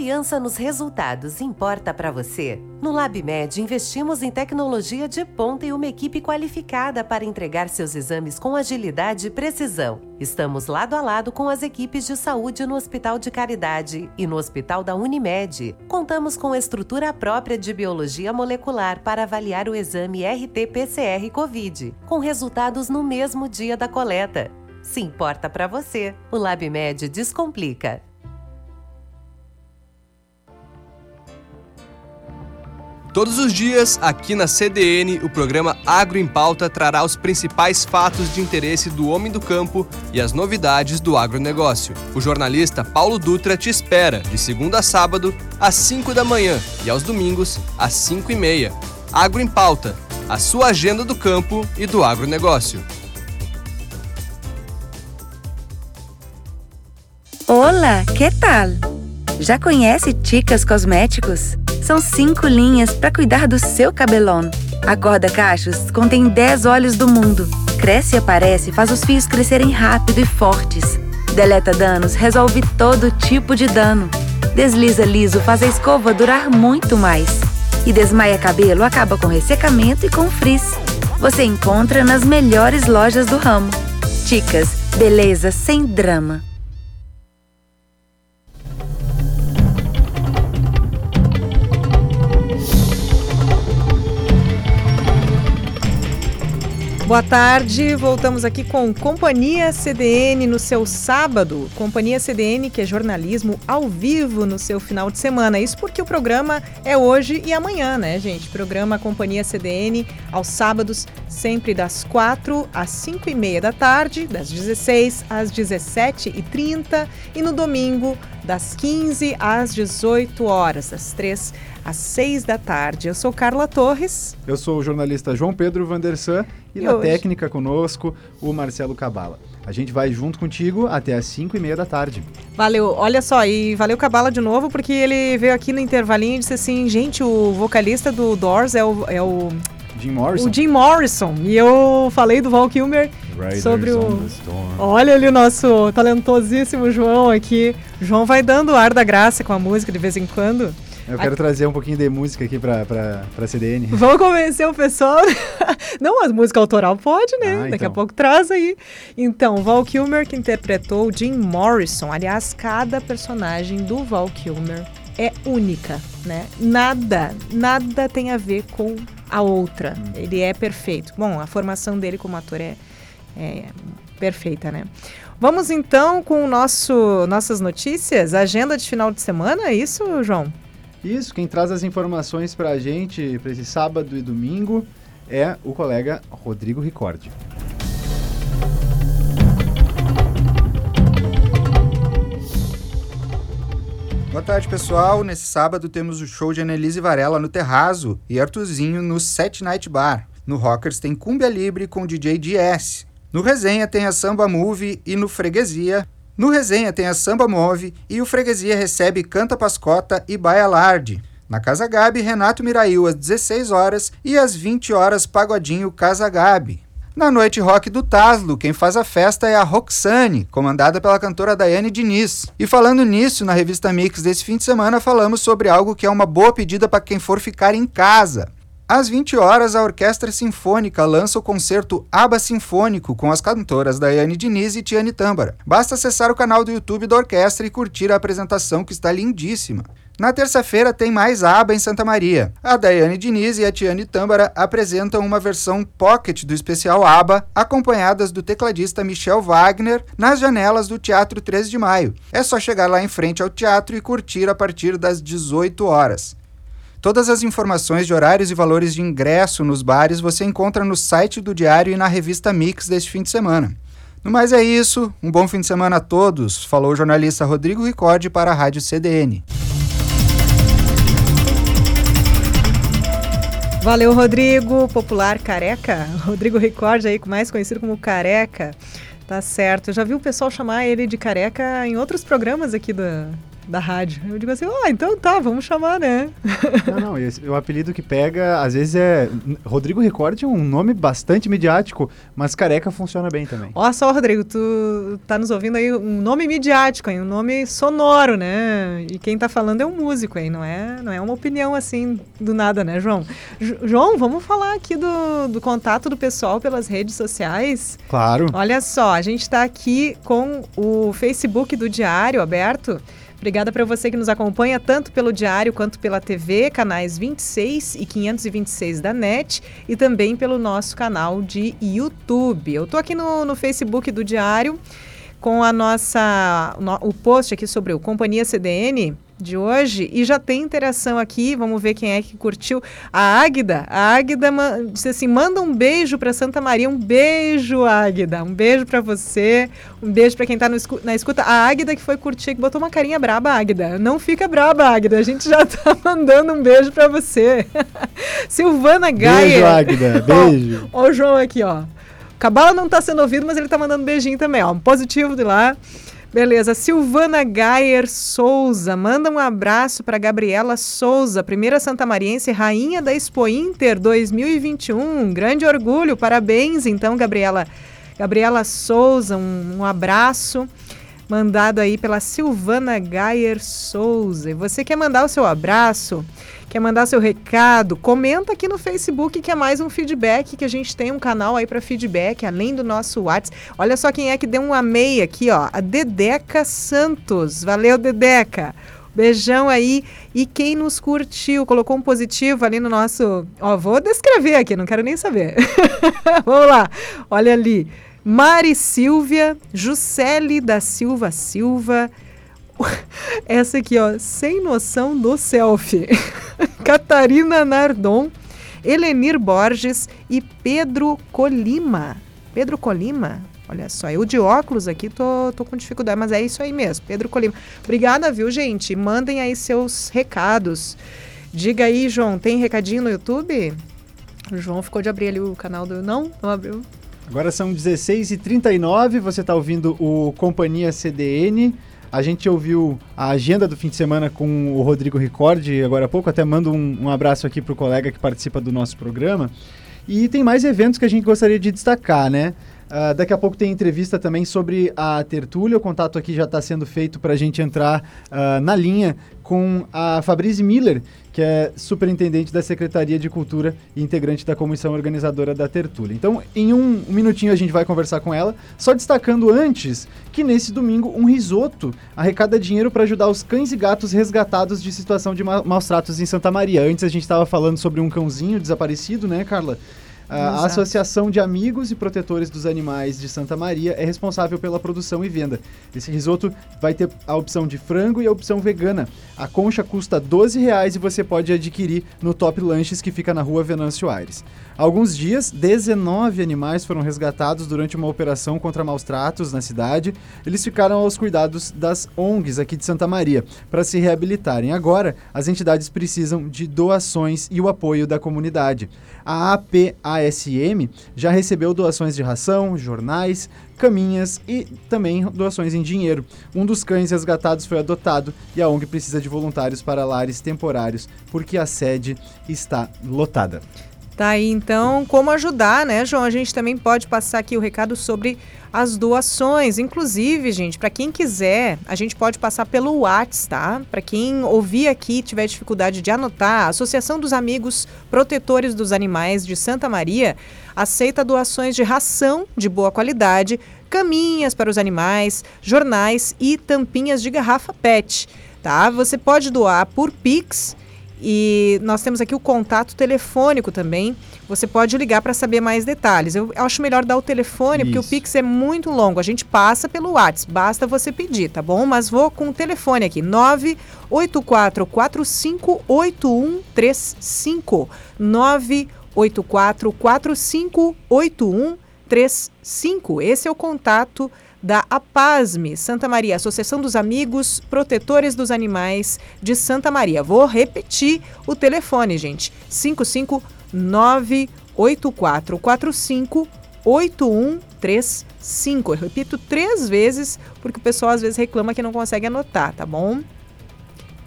Confiança nos resultados importa para você? No LabMed investimos em tecnologia de ponta e uma equipe qualificada para entregar seus exames com agilidade e precisão. Estamos lado a lado com as equipes de saúde no Hospital de Caridade e no Hospital da Unimed. Contamos com estrutura própria de biologia molecular para avaliar o exame RT-PCR COVID, com resultados no mesmo dia da coleta. Se importa para você, o LabMed descomplica. Todos os dias, aqui na CDN, o programa Agro em Pauta trará os principais fatos de interesse do homem do campo e as novidades do agronegócio. O jornalista Paulo Dutra te espera de segunda a sábado, às 5 da manhã e aos domingos, às 5 e meia. Agro em Pauta, a sua agenda do campo e do agronegócio. Olá, que tal? Já conhece Ticas Cosméticos? São cinco linhas para cuidar do seu cabelão. A corda cachos contém 10 óleos do mundo. Cresce e aparece, faz os fios crescerem rápido e fortes. Deleta danos, resolve todo tipo de dano. Desliza liso, faz a escova durar muito mais. E desmaia cabelo, acaba com ressecamento e com frizz. Você encontra nas melhores lojas do ramo. Ticas, beleza sem drama. Boa tarde, voltamos aqui com Companhia CDN no seu sábado. Companhia CDN, que é jornalismo ao vivo no seu final de semana. Isso porque o programa é hoje e amanhã, né, gente? Programa Companhia CDN aos sábados, sempre das 4 às 5 e meia da tarde, das 16 às 17 e 30 e no domingo, das 15 às 18 horas, das 3 às 6 da tarde. Eu sou Carla Torres. Eu sou o jornalista João Pedro Vandersan e, e na hoje? técnica conosco o Marcelo Cabala. A gente vai junto contigo até às 5 e meia da tarde. Valeu, olha só, e valeu Cabala de novo, porque ele veio aqui no intervalinho e disse assim, gente, o vocalista do Doors é o, é o Jim Morrison. O Jim Morrison. E eu falei do Val Kilmer Riders sobre o. Olha ali o nosso talentosíssimo João aqui. João vai dando ar da graça com a música de vez em quando. Eu quero trazer um pouquinho de música aqui pra, pra, pra CDN. Vamos convencer o pessoal. Não, as música autoral pode, né? Ah, Daqui então. a pouco traz aí. Então, Val Kilmer que interpretou o Jim Morrison. Aliás, cada personagem do Val Kilmer é única, né? Nada, nada tem a ver com a outra. Hum. Ele é perfeito. Bom, a formação dele como ator é, é perfeita, né? Vamos então com nosso nossas notícias, agenda de final de semana, é isso, João? Isso, quem traz as informações para a gente para esse sábado e domingo é o colega Rodrigo Ricordi. Boa tarde, pessoal. Nesse sábado temos o show de Annelise Varela no Terrazo e Artuzinho no Set Night Bar. No Rockers tem Cumbia Libre com DJ DS. No Resenha tem a Samba Movie e no Freguesia no Resenha tem a Samba Move e o Freguesia recebe Canta Pascota e Baia Larde. Na Casa Gabi, Renato Mirail às 16 horas e às 20 horas Pagodinho Casa Gabi. Na noite rock do Taslo, quem faz a festa é a Roxane, comandada pela cantora Daiane Diniz. E falando nisso, na revista Mix desse fim de semana falamos sobre algo que é uma boa pedida para quem for ficar em casa. Às 20 horas, a Orquestra Sinfônica lança o concerto Aba Sinfônico com as cantoras Daiane Diniz e Tiane Tâmbara. Basta acessar o canal do YouTube da orquestra e curtir a apresentação que está lindíssima. Na terça-feira tem mais aba em Santa Maria. A Daiane Diniz e a Tiane Tâmbara apresentam uma versão pocket do especial ABA, acompanhadas do tecladista Michel Wagner, nas janelas do Teatro 3 de Maio. É só chegar lá em frente ao teatro e curtir a partir das 18 horas. Todas as informações de horários e valores de ingresso nos bares você encontra no site do Diário e na revista Mix deste fim de semana. No mais é isso, um bom fim de semana a todos, falou o jornalista Rodrigo Ricordi para a Rádio CDN. Valeu, Rodrigo, popular careca. Rodrigo Ricordi aí, mais conhecido como Careca. Tá certo. Eu já vi o pessoal chamar ele de careca em outros programas aqui da, da rádio. Eu digo assim, ah, oh, então tá, vamos chamar, né? Não, não, esse, o apelido que pega, às vezes é. Rodrigo Record é um nome bastante midiático, mas careca funciona bem também. Olha só, Rodrigo, tu tá nos ouvindo aí, um nome midiático, hein? um nome sonoro, né? E quem tá falando é um músico aí, não é, não é uma opinião assim do nada, né, João? J João, vamos falar aqui do, do contato do pessoal pelas redes sociais? Claro. Olha só, a gente tá aqui com o Facebook do Diário aberto. Obrigada para você que nos acompanha tanto pelo Diário quanto pela TV, canais 26 e 526 da NET e também pelo nosso canal de YouTube. Eu estou aqui no, no Facebook do Diário com a nossa no, o post aqui sobre o Companhia CDN de hoje e já tem interação aqui. Vamos ver quem é que curtiu. A Águida, a Águida disse assim: manda um beijo para Santa Maria. Um beijo, Águida. Um beijo para você. Um beijo para quem está na escuta. A Águida que foi curtir, que botou uma carinha braba, Águida. Não fica braba, Águida. A gente já está mandando um beijo para você. Silvana Gaia. Beijo, Águida. Beijo. Ó, o João aqui, ó. Cabala não está sendo ouvido, mas ele está mandando beijinho também, ó. Um positivo de lá. Beleza. Silvana Gayer Souza. Manda um abraço para Gabriela Souza, primeira santamariense, rainha da Expo Inter 2021. Um grande orgulho. Parabéns, então, Gabriela. Gabriela Souza, um, um abraço mandado aí pela Silvana Gayer Souza. E você quer mandar o seu abraço? Quer mandar seu recado, comenta aqui no Facebook que é mais um feedback, que a gente tem um canal aí para feedback, além do nosso WhatsApp. Olha só quem é que deu um amei aqui, ó, a Dedeca Santos. Valeu, Dedeca. Beijão aí. E quem nos curtiu, colocou um positivo ali no nosso. Ó, vou descrever aqui, não quero nem saber. Vamos lá. Olha ali. Mari Silvia, Juscelie da Silva Silva. Essa aqui, ó, sem noção do selfie. Catarina Nardon, Elenir Borges e Pedro Colima. Pedro Colima? Olha só, eu de óculos aqui tô, tô com dificuldade, mas é isso aí mesmo, Pedro Colima. Obrigada, viu, gente? Mandem aí seus recados. Diga aí, João, tem recadinho no YouTube? O João ficou de abrir ali o canal do. Não? Não abriu? Agora são 16h39, você está ouvindo o Companhia CDN. A gente ouviu a agenda do fim de semana com o Rodrigo Ricordi agora há pouco. Até mando um, um abraço aqui para o colega que participa do nosso programa. E tem mais eventos que a gente gostaria de destacar, né? Uh, daqui a pouco tem entrevista também sobre a tertúlia. O contato aqui já está sendo feito para a gente entrar uh, na linha com a Fabrice Miller, que é superintendente da Secretaria de Cultura e integrante da comissão organizadora da tertúlia. Então, em um, minutinho a gente vai conversar com ela, só destacando antes que nesse domingo um risoto arrecada dinheiro para ajudar os cães e gatos resgatados de situação de ma maus tratos em Santa Maria. Antes a gente estava falando sobre um cãozinho desaparecido, né, Carla? A Associação de Amigos e Protetores dos Animais de Santa Maria é responsável pela produção e venda. Esse risoto vai ter a opção de frango e a opção vegana. A concha custa 12 reais e você pode adquirir no Top Lanches que fica na rua Venâncio Aires. Há alguns dias, 19 animais foram resgatados durante uma operação contra maus tratos na cidade. Eles ficaram aos cuidados das ONGs aqui de Santa Maria para se reabilitarem. Agora, as entidades precisam de doações e o apoio da comunidade. A APASM já recebeu doações de ração, jornais, caminhas e também doações em dinheiro. Um dos cães resgatados foi adotado e a ONG precisa de voluntários para lares temporários porque a sede está lotada. Tá aí então como ajudar, né, João? A gente também pode passar aqui o recado sobre as doações. Inclusive, gente, para quem quiser, a gente pode passar pelo WhatsApp, tá? Para quem ouvir aqui tiver dificuldade de anotar, a Associação dos Amigos Protetores dos Animais de Santa Maria aceita doações de ração de boa qualidade, caminhas para os animais, jornais e tampinhas de garrafa PET, tá? Você pode doar por Pix e nós temos aqui o contato telefônico também. Você pode ligar para saber mais detalhes. Eu acho melhor dar o telefone, Isso. porque o Pix é muito longo. A gente passa pelo WhatsApp, basta você pedir, tá bom? Mas vou com o telefone aqui: 984458135. 984458135. Esse é o contato da APASME, Santa Maria, Associação dos Amigos Protetores dos Animais de Santa Maria. Vou repetir o telefone, gente. 5598445 8135. Eu repito três vezes, porque o pessoal às vezes reclama que não consegue anotar, tá bom?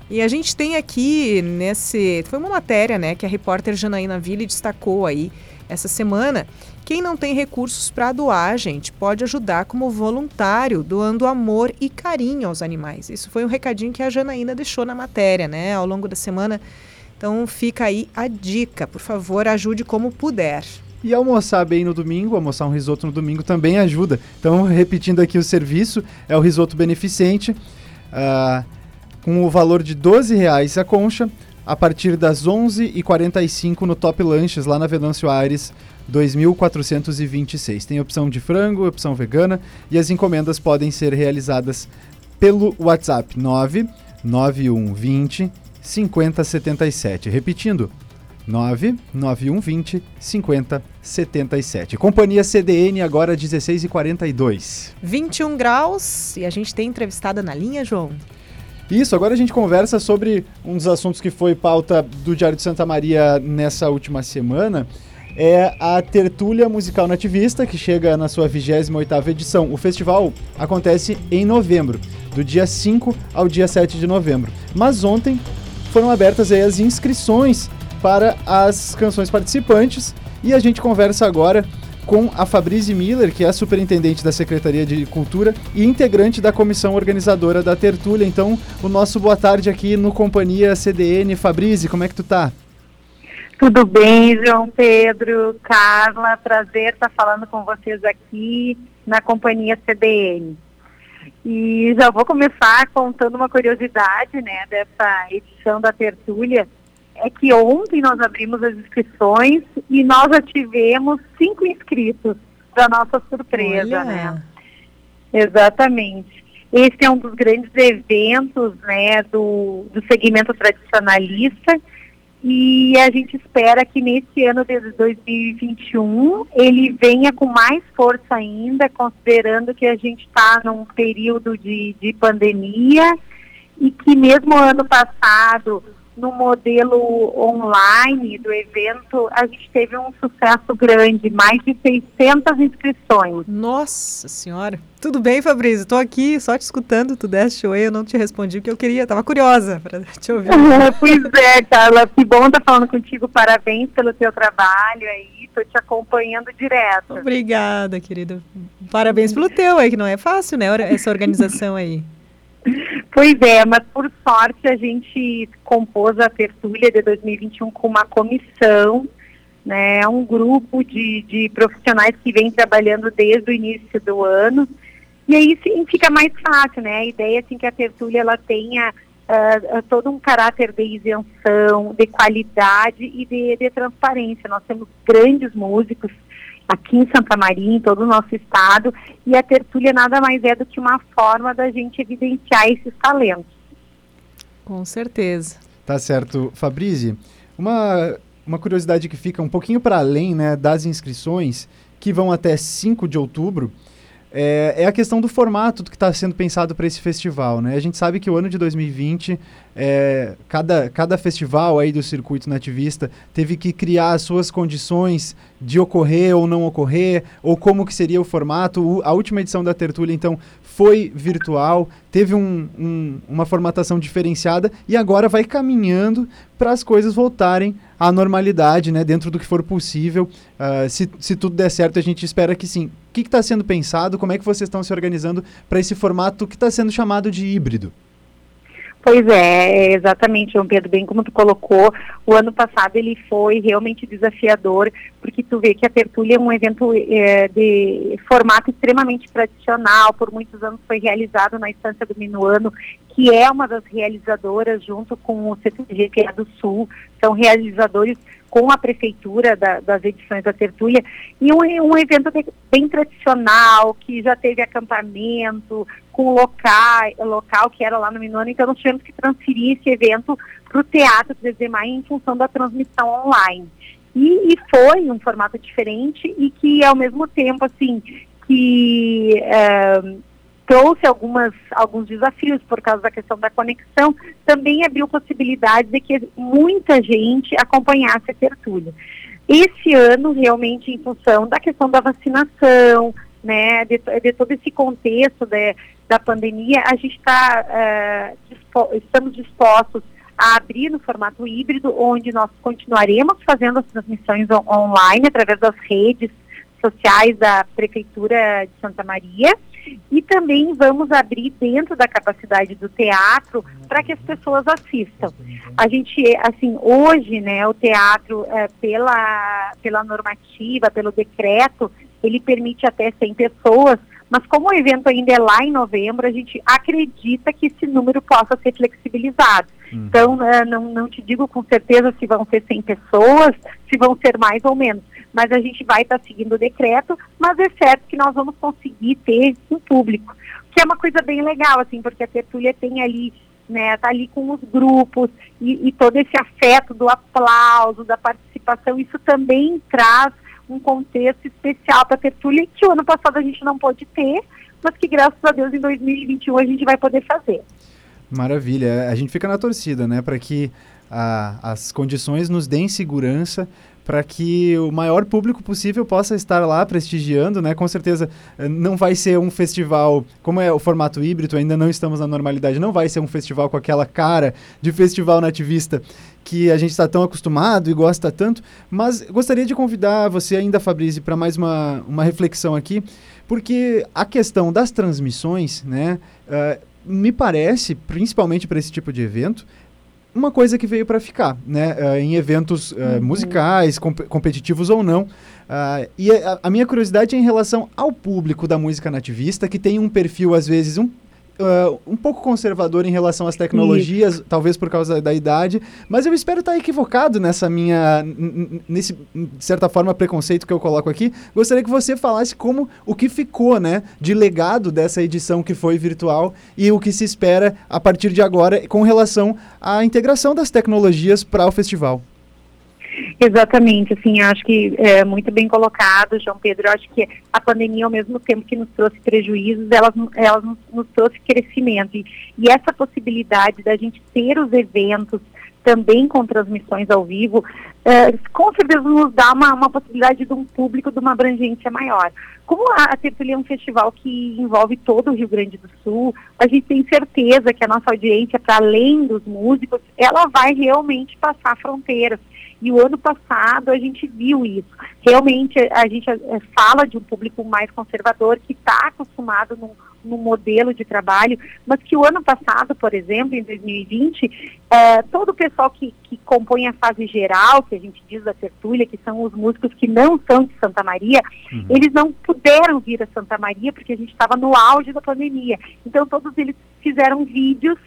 E a gente tem aqui nesse. Foi uma matéria, né, que a repórter Janaína Ville destacou aí essa semana quem não tem recursos para doar, gente, pode ajudar como voluntário, doando amor e carinho aos animais. Isso foi um recadinho que a Janaína deixou na matéria, né, ao longo da semana. Então fica aí a dica, por favor, ajude como puder. E almoçar bem no domingo, almoçar um risoto no domingo também ajuda. Então, repetindo aqui o serviço, é o risoto beneficente, uh, com o valor de 12 reais a concha, a partir das 11h45 no Top Lanches, lá na Venâncio Aires, 2.426. Tem opção de frango, opção vegana e as encomendas podem ser realizadas pelo WhatsApp 99120 5077. Repetindo, 99120 5077. Companhia CDN agora 16 e 42. 21 graus e a gente tem entrevistada na linha, João. Isso, agora a gente conversa sobre um dos assuntos que foi pauta do Diário de Santa Maria nessa última semana é a Tertúlia Musical Nativista, que chega na sua 28ª edição. O festival acontece em novembro, do dia 5 ao dia 7 de novembro. Mas ontem foram abertas as inscrições para as canções participantes e a gente conversa agora com a Fabrice Miller, que é a superintendente da Secretaria de Cultura e integrante da comissão organizadora da Tertúlia. Então, o nosso boa tarde aqui no Companhia CDN. Fabrice, como é que tu tá? Tudo bem, João Pedro, Carla, prazer estar falando com vocês aqui na companhia CDN. E já vou começar contando uma curiosidade, né, dessa edição da Tertúlia. É que ontem nós abrimos as inscrições e nós já tivemos cinco inscritos, para nossa surpresa, Olha. né? Exatamente. Esse é um dos grandes eventos, né, do, do segmento tradicionalista e a gente espera que nesse ano de 2021 ele venha com mais força ainda, considerando que a gente está num período de, de pandemia e que mesmo ano passado, no modelo online do evento, a gente teve um sucesso grande, mais de 600 inscrições. Nossa senhora. Tudo bem, Fabrício? Tô aqui só te escutando. Tu deste oi, eu não te respondi porque eu queria. Tava curiosa para te ouvir. pois é, Carla, que bom estar falando contigo. Parabéns pelo teu trabalho aí. Tô te acompanhando direto. Obrigada, querida. Parabéns pelo teu aí, que não é fácil, né? Essa organização aí. Pois é, mas por sorte a gente compôs a tertúlia de 2021 com uma comissão, né, um grupo de, de profissionais que vem trabalhando desde o início do ano. E aí sim fica mais fácil, né? A ideia assim que a tertúlia ela tenha ah, todo um caráter de isenção, de qualidade e de, de transparência. Nós temos grandes músicos aqui em Santa Maria, em todo o nosso estado, e a tertúlia nada mais é do que uma forma da gente evidenciar esses talentos. Com certeza. Tá certo. Fabrício, uma, uma curiosidade que fica um pouquinho para além né, das inscrições, que vão até 5 de outubro, é, é a questão do formato que está sendo pensado para esse festival. Né? A gente sabe que o ano de 2020, é, cada, cada festival aí do circuito nativista teve que criar as suas condições de ocorrer ou não ocorrer, ou como que seria o formato. O, a última edição da Tertúlia, então, foi virtual, teve um, um, uma formatação diferenciada e agora vai caminhando para as coisas voltarem à normalidade, né, dentro do que for possível. Uh, se, se tudo der certo, a gente espera que sim. O que está sendo pensado? Como é que vocês estão se organizando para esse formato que está sendo chamado de híbrido? Pois é, exatamente, João Pedro, bem como tu colocou, o ano passado ele foi realmente desafiador, porque tu vê que a Tertúlia é um evento é, de formato extremamente tradicional, por muitos anos foi realizado na Estância do Minuano, que é uma das realizadoras junto com o CTG do Sul, são realizadores com a prefeitura da, das edições da Tertúlia, e um, um evento bem tradicional, que já teve acampamento, com local, local que era lá no Minuano, então nós tivemos que transferir esse evento para o Teatro 3 de Maio em função da transmissão online. E, e, foi um formato diferente e que, ao mesmo tempo, assim, que é, trouxe algumas, alguns desafios por causa da questão da conexão, também abriu possibilidade de que muita gente acompanhasse a tertúlia. Esse ano, realmente, em função da questão da vacinação, né, de, de todo esse contexto de, da pandemia, a gente está, uh, dispo, estamos dispostos a abrir no formato híbrido, onde nós continuaremos fazendo as transmissões on online através das redes sociais da Prefeitura de Santa Maria e também vamos abrir dentro da capacidade do teatro para que as pessoas assistam. A gente, assim, hoje, né, o teatro, é, pela, pela normativa, pelo decreto, ele permite até 100 pessoas, mas como o evento ainda é lá em novembro, a gente acredita que esse número possa ser flexibilizado. Então, uh, não, não te digo com certeza se vão ser 100 pessoas, se vão ser mais ou menos, mas a gente vai estar tá seguindo o decreto, mas é certo que nós vamos conseguir ter um público, que é uma coisa bem legal, assim, porque a tertúlia tem ali né, tá ali com os grupos e, e todo esse afeto do aplauso, da participação, isso também traz um contexto especial para a tertúlia que o ano passado a gente não pôde ter, mas que graças a Deus em 2021 a gente vai poder fazer. Maravilha. A gente fica na torcida, né, para que a, as condições nos deem segurança para que o maior público possível possa estar lá prestigiando, né? Com certeza eh, não vai ser um festival, como é o formato híbrido, ainda não estamos na normalidade, não vai ser um festival com aquela cara de festival nativista que a gente está tão acostumado e gosta tanto, mas gostaria de convidar você ainda, Fabrício, para mais uma, uma reflexão aqui, porque a questão das transmissões, né, uh, me parece, principalmente para esse tipo de evento, uma coisa que veio para ficar, né? Uh, em eventos uh, uhum. musicais, comp competitivos ou não. Uh, e a, a, minha curiosidade é em relação ao público da música nativista, que tem um perfil, às vezes, um, uh, um pouco conservador em relação às tecnologias, Isso. talvez por causa da idade, mas eu espero estar equivocado nessa minha, nesse, de certa forma, preconceito que eu coloco aqui. Gostaria que você falasse como o que ficou, né, de legado dessa edição que foi virtual e o que se espera a partir de agora com relação à integração das tecnologias para o festival. Exatamente, assim, acho que é muito bem colocado, João Pedro. Acho que a pandemia, ao mesmo tempo que nos trouxe prejuízos, ela, ela nos, nos trouxe crescimento. E, e essa possibilidade da gente ter os eventos também com transmissões ao vivo, é, com certeza nos dá uma, uma, possibilidade de um público de uma abrangência maior. Como a, a Tertulia é um festival que envolve todo o Rio Grande do Sul, a gente tem certeza que a nossa audiência, para além dos músicos, ela vai realmente passar fronteiras. E o ano passado a gente viu isso. Realmente a gente é, fala de um público mais conservador que está acostumado num, num, modelo de trabalho, mas que o ano passado, por exemplo, em 2020, é, todo o pessoal que, que compõe a fase geral, que a gente diz da tertúlia, que são os músicos que não são de Santa Maria, uhum. eles não puderam vir a Santa Maria porque a gente estava no auge da pandemia. Então todos eles fizeram vídeos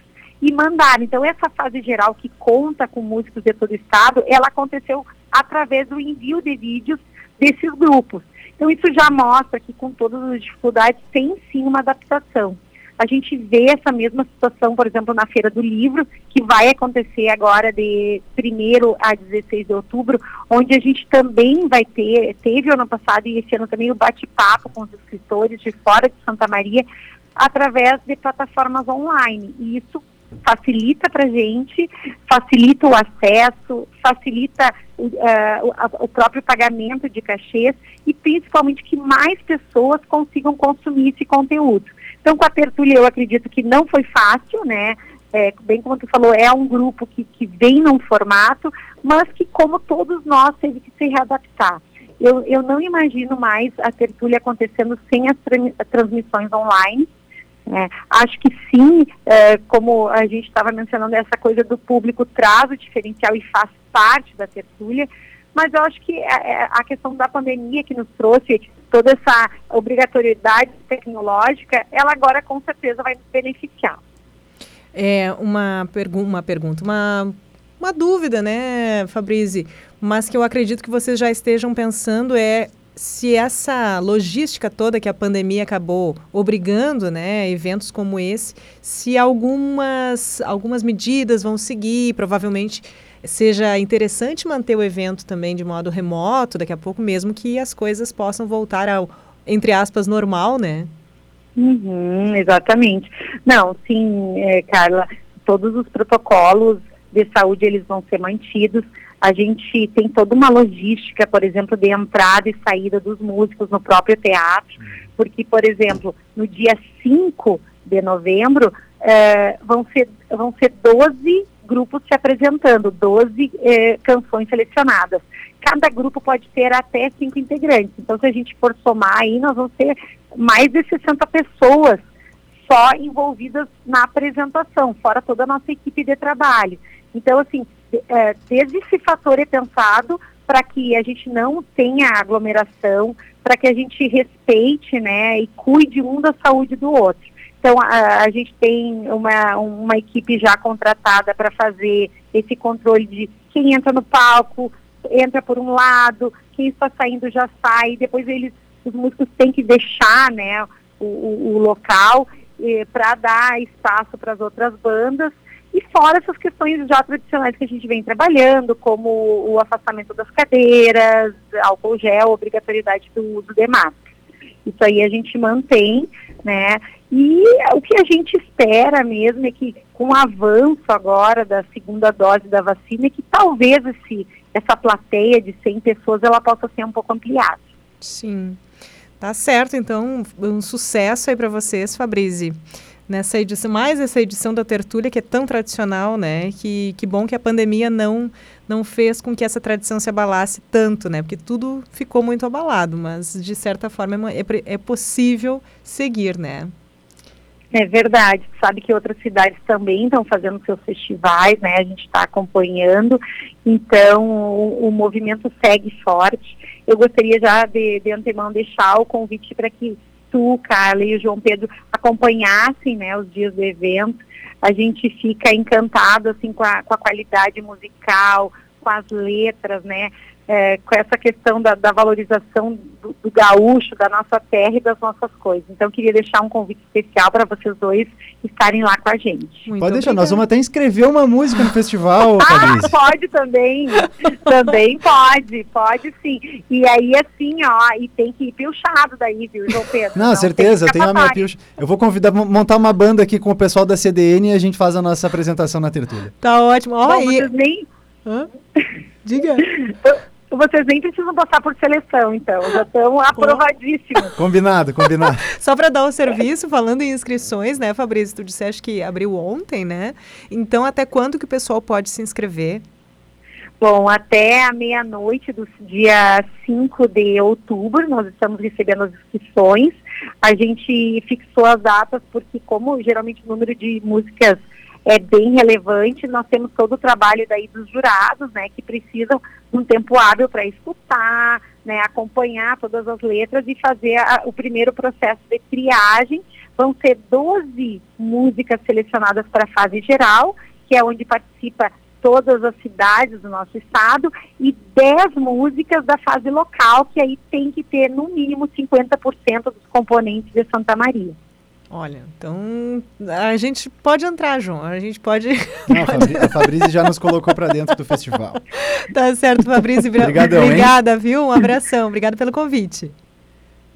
e mandar. Então, essa fase geral que conta com músicos de todo o estado, ela aconteceu através do envio de vídeos desses grupos. Então, isso já mostra que, com todas as dificuldades, tem sim uma adaptação. A gente vê essa mesma situação, por exemplo, na Feira do Livro, que vai acontecer agora de 1 a 16 de outubro, onde a gente também vai ter, teve ano passado e esse ano também o bate-papo com os escritores de fora de Santa Maria, através de plataformas online. E isso facilita para a gente, facilita o acesso, facilita uh, o, o, próprio pagamento de cachês e principalmente que mais pessoas consigam consumir esse conteúdo. Então, com a Tertúlia, eu acredito que não foi fácil, né? É, bem como tu falou, é um grupo que, que vem num formato, mas que, como todos nós, teve que se readaptar. Eu, eu não imagino mais a tertúlia acontecendo sem as transmissões online, é, acho que sim, é, como a gente estava mencionando, essa coisa do público traz o diferencial e faz parte da tertúlia, mas eu acho que a, é, é, a questão da pandemia que nos trouxe toda essa obrigatoriedade tecnológica, ela agora com certeza vai nos beneficiar. É uma, pergu uma pergunta, uma, uma dúvida, né, Fabrizi? Mas que eu acredito que vocês já estejam pensando é se essa logística toda que a pandemia acabou obrigando, né, eventos como esse, se algumas, algumas medidas vão seguir, provavelmente seja interessante manter o evento também de modo remoto, daqui a pouco mesmo que as coisas possam voltar ao, entre aspas, normal, né? Uhum, exatamente. Não, sim, é, Carla, todos os protocolos de saúde eles vão ser mantidos. A gente tem toda uma logística, por exemplo, de entrada e saída dos músicos no próprio teatro, porque, por exemplo, no dia 5 de novembro, eh, vão, ser, vão ser 12 grupos se apresentando, 12 eh, canções selecionadas. Cada grupo pode ter até cinco integrantes. Então, se a gente for somar aí, nós vamos ter mais de 60 pessoas só envolvidas na apresentação, fora toda a nossa equipe de trabalho. Então, assim, é, desde esse fator é pensado para que a gente não tenha aglomeração, para que a gente respeite, né, e cuide um da saúde do outro. Então, a, a gente tem uma, uma equipe já contratada para fazer esse controle de quem entra no palco, entra por um lado, quem está saindo já sai, depois eles, os músicos têm que deixar, né, o, o, o local eh, para dar espaço para as outras bandas e fora essas questões já tradicionais que a gente vem trabalhando, como o afastamento das cadeiras, álcool gel, obrigatoriedade do uso de máscara. Isso aí a gente mantém, né? E o que a gente espera mesmo é que com o avanço agora da segunda dose da vacina, é que talvez esse, essa plateia de 100 pessoas ela possa ser um pouco ampliada. Sim. Tá certo, então, um sucesso aí para vocês, Fabrizi nessa edição, mais essa edição da Tertúlia, que é tão tradicional, né? Que, que bom que a pandemia não, não fez com que essa tradição se abalasse tanto, né? Porque tudo ficou muito abalado, mas de certa forma é, é possível seguir, né? É verdade, sabe que outras cidades também estão fazendo seus festivais, né? A gente está acompanhando, então o, o, movimento segue forte. Eu gostaria já de, de antemão deixar o convite para que tu, Carla e o João Pedro acompanhassem, né, os dias do evento. A gente fica encantado, assim, com a, com a qualidade musical, com as letras, né, é, com essa questão da, da valorização do, do, gaúcho, da nossa terra e das nossas coisas. Então, queria deixar um convite especial para vocês dois estarem lá com a gente. Muito pode deixar, nós vamos até inscrever uma música no festival, Ah, pode também, também pode, pode sim. E aí, assim, ó, e tem que ir pilchado daí, viu, João Pedro? Não, Não certeza, eu tenho a minha pilcha. Eu vou convidar, montar uma banda aqui com o pessoal da CDN e a gente faz a nossa apresentação na tertúlia. Tá ótimo. Ó, Bom, e... nem... Hã? Diga. Vocês nem precisam passar por seleção, então. Já estão aprovadíssimos. Combinado, combinado. Só para dar o serviço, falando em inscrições, né, Fabrício? Tu disseste que abriu ontem, né? Então, até quando que o pessoal pode se inscrever? Bom, até a meia-noite do dia 5 de outubro, nós estamos recebendo as inscrições. A gente fixou as datas porque, como geralmente o número de músicas é bem relevante. Nós temos todo o trabalho daí dos jurados, né, que precisam de um tempo hábil para escutar, né, acompanhar todas as letras e fazer a, o primeiro processo de triagem. Vão ser 12 músicas selecionadas para a fase geral, que é onde participa todas as cidades do nosso estado, e 10 músicas da fase local, que aí tem que ter no mínimo 50% dos componentes de Santa Maria. Olha, então a gente pode entrar, João. A gente pode. Não, a, Fabri a Fabrício já nos colocou para dentro do festival. Tá certo, Fabrício. Obrigadão, Obrigada, hein? viu? Um abração. Obrigada pelo convite.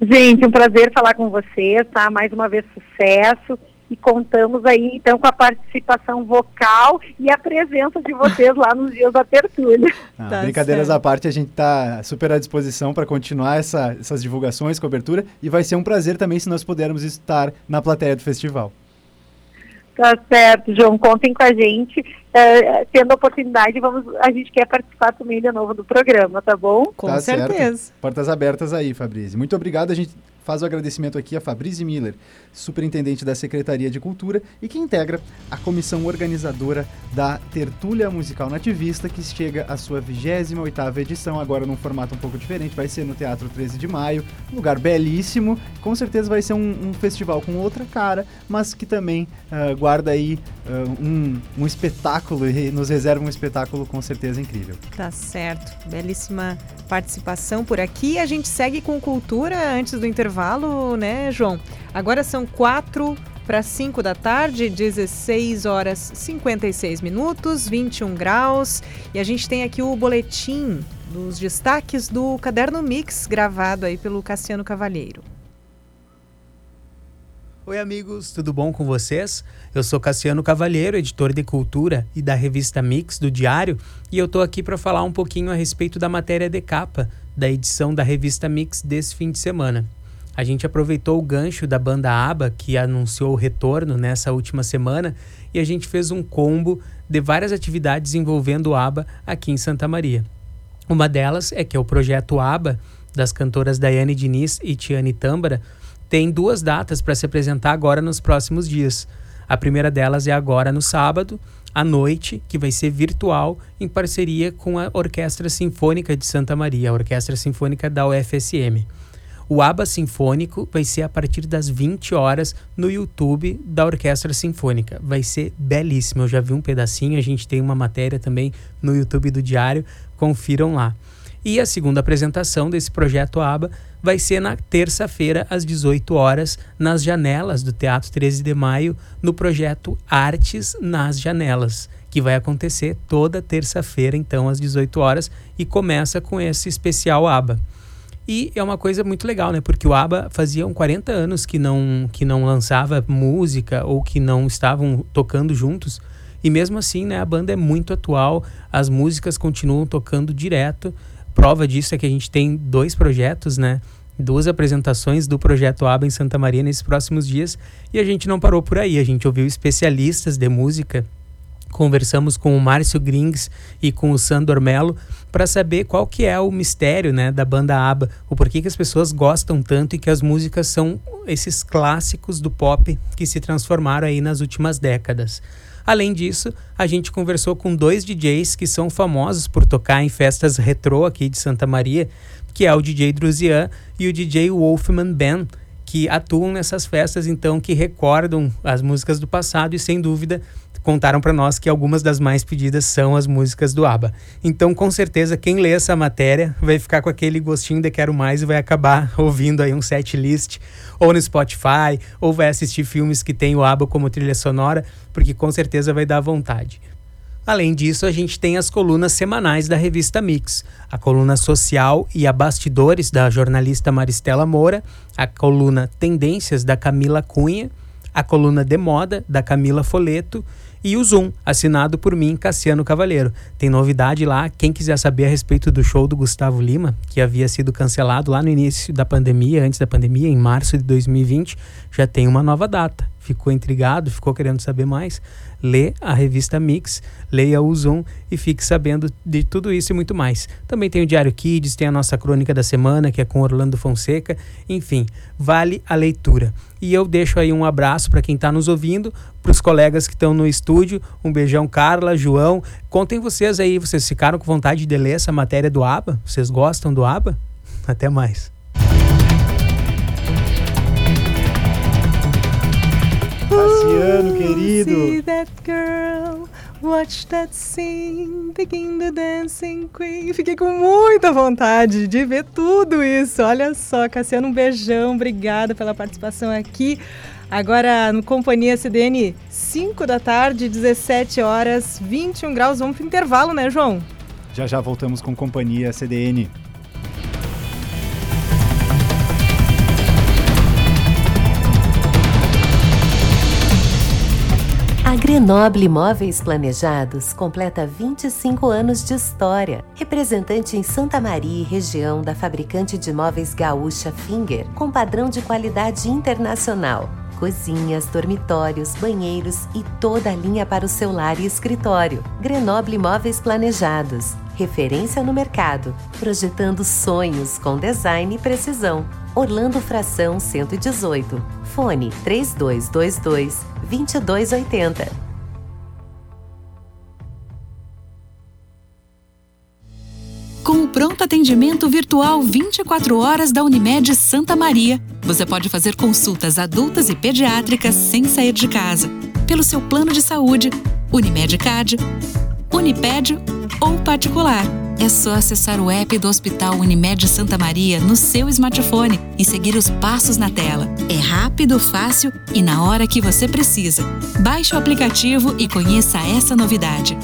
Gente, um prazer falar com vocês, tá? Mais uma vez sucesso e contamos aí então com a participação vocal e a presença de vocês lá nos dias da tertúlia. Ah, tá brincadeiras certo. à parte, a gente está super à disposição para continuar essa, essas divulgações, cobertura e vai ser um prazer também se nós pudermos estar na plateia do festival. Tá certo, João. Contem com a gente. Uh, tendo a oportunidade, vamos, a gente quer participar também de novo do programa, tá bom? Com tá certeza. Certo. Portas abertas aí, Fabrício. Muito obrigado. A gente faz o agradecimento aqui a Fabrício Miller, superintendente da Secretaria de Cultura e que integra a comissão organizadora da Tertúlia Musical Nativista, que chega à sua 28ª edição, agora num formato um pouco diferente, vai ser no Teatro 13 de Maio, um lugar belíssimo, com certeza vai ser um, um festival com outra cara, mas que também uh, guarda aí uh, um, um espetáculo e nos reserva um espetáculo com certeza incrível. Tá certo, belíssima participação por aqui, a gente segue com cultura antes do intervalo intervalo, né, João? Agora são quatro para 5 da tarde, 16 horas 56 minutos, 21 graus. E a gente tem aqui o boletim dos destaques do Caderno Mix, gravado aí pelo Cassiano Cavalheiro. Oi, amigos, tudo bom com vocês? Eu sou Cassiano Cavalheiro, editor de cultura e da revista Mix do Diário, e eu tô aqui para falar um pouquinho a respeito da matéria de capa da edição da revista Mix desse fim de semana. A gente aproveitou o gancho da banda ABBA, que anunciou o retorno nessa última semana, e a gente fez um combo de várias atividades envolvendo ABBA aqui em Santa Maria. Uma delas é que é o projeto ABBA, das cantoras Daiane Diniz e Tiane Tâmbara, tem duas datas para se apresentar agora nos próximos dias. A primeira delas é agora no sábado, à noite, que vai ser virtual, em parceria com a Orquestra Sinfônica de Santa Maria, a Orquestra Sinfônica da UFSM. O ABA Sinfônico vai ser a partir das 20 horas no YouTube da Orquestra Sinfônica. Vai ser belíssimo. Eu já vi um pedacinho, a gente tem uma matéria também no YouTube do Diário. Confiram lá. E a segunda apresentação desse projeto ABA vai ser na terça-feira, às 18 horas, nas janelas do Teatro 13 de Maio, no projeto Artes nas Janelas, que vai acontecer toda terça-feira, então, às 18 horas, e começa com esse especial ABA. E é uma coisa muito legal, né? Porque o ABBA faziam 40 anos que não, que não lançava música ou que não estavam tocando juntos. E mesmo assim, né, a banda é muito atual, as músicas continuam tocando direto. Prova disso é que a gente tem dois projetos, né? Duas apresentações do projeto ABBA em Santa Maria nesses próximos dias. E a gente não parou por aí, a gente ouviu especialistas de música conversamos com o Márcio Grings e com o Sandor Mello para saber qual que é o mistério né, da banda ABBA, o porquê que as pessoas gostam tanto e que as músicas são esses clássicos do pop que se transformaram aí nas últimas décadas. Além disso, a gente conversou com dois DJs que são famosos por tocar em festas retrô aqui de Santa Maria, que é o DJ Druzian e o DJ Wolfman Ben, que atuam nessas festas, então, que recordam as músicas do passado e, sem dúvida, contaram para nós que algumas das mais pedidas são as músicas do ABBA. Então, com certeza, quem lê essa matéria vai ficar com aquele gostinho de quero mais e vai acabar ouvindo aí um set list ou no Spotify, ou vai assistir filmes que tem o ABBA como trilha sonora, porque com certeza vai dar vontade. Além disso, a gente tem as colunas semanais da revista Mix, a coluna social e a bastidores da jornalista Maristela Moura, a coluna Tendências da Camila Cunha, a coluna de moda da Camila Foleto e o Zoom, assinado por mim, Cassiano Cavaleiro. Tem novidade lá, quem quiser saber a respeito do show do Gustavo Lima, que havia sido cancelado lá no início da pandemia, antes da pandemia, em março de 2020, já tem uma nova data. Ficou intrigado, ficou querendo saber mais? Lê a revista Mix, leia o Zoom e fique sabendo de tudo isso e muito mais. Também tem o Diário Kids, tem a nossa crônica da semana, que é com Orlando Fonseca. Enfim, vale a leitura. E eu deixo aí um abraço para quem está nos ouvindo, para os colegas que estão no estúdio. Um beijão, Carla, João. Contem vocês aí, vocês ficaram com vontade de ler essa matéria do ABA? Vocês gostam do ABA? Até mais. Cassiano, querido. See that girl, watch that scene, begin the dancing queen. Fiquei com muita vontade de ver tudo isso. Olha só, Cassiano, um beijão, obrigada pela participação aqui. Agora no Companhia CDN, 5 da tarde, 17 horas, 21 graus. Vamos para intervalo, né, João? Já já voltamos com Companhia CDN. A Grenoble Imóveis Planejados completa 25 anos de história. Representante em Santa Maria e região da fabricante de móveis gaúcha Finger, com padrão de qualidade internacional. Cozinhas, dormitórios, banheiros e toda a linha para o seu lar e escritório. Grenoble Imóveis Planejados. Referência no mercado. Projetando sonhos com design e precisão. Orlando Fração 118. Fone 3222 2280. Com o pronto atendimento virtual 24 horas da Unimed Santa Maria, você pode fazer consultas adultas e pediátricas sem sair de casa, pelo seu plano de saúde, Unimed Card, Uniped ou particular. É só acessar o app do Hospital Unimed Santa Maria no seu smartphone e seguir os passos na tela. É rápido, fácil e na hora que você precisa. Baixe o aplicativo e conheça essa novidade.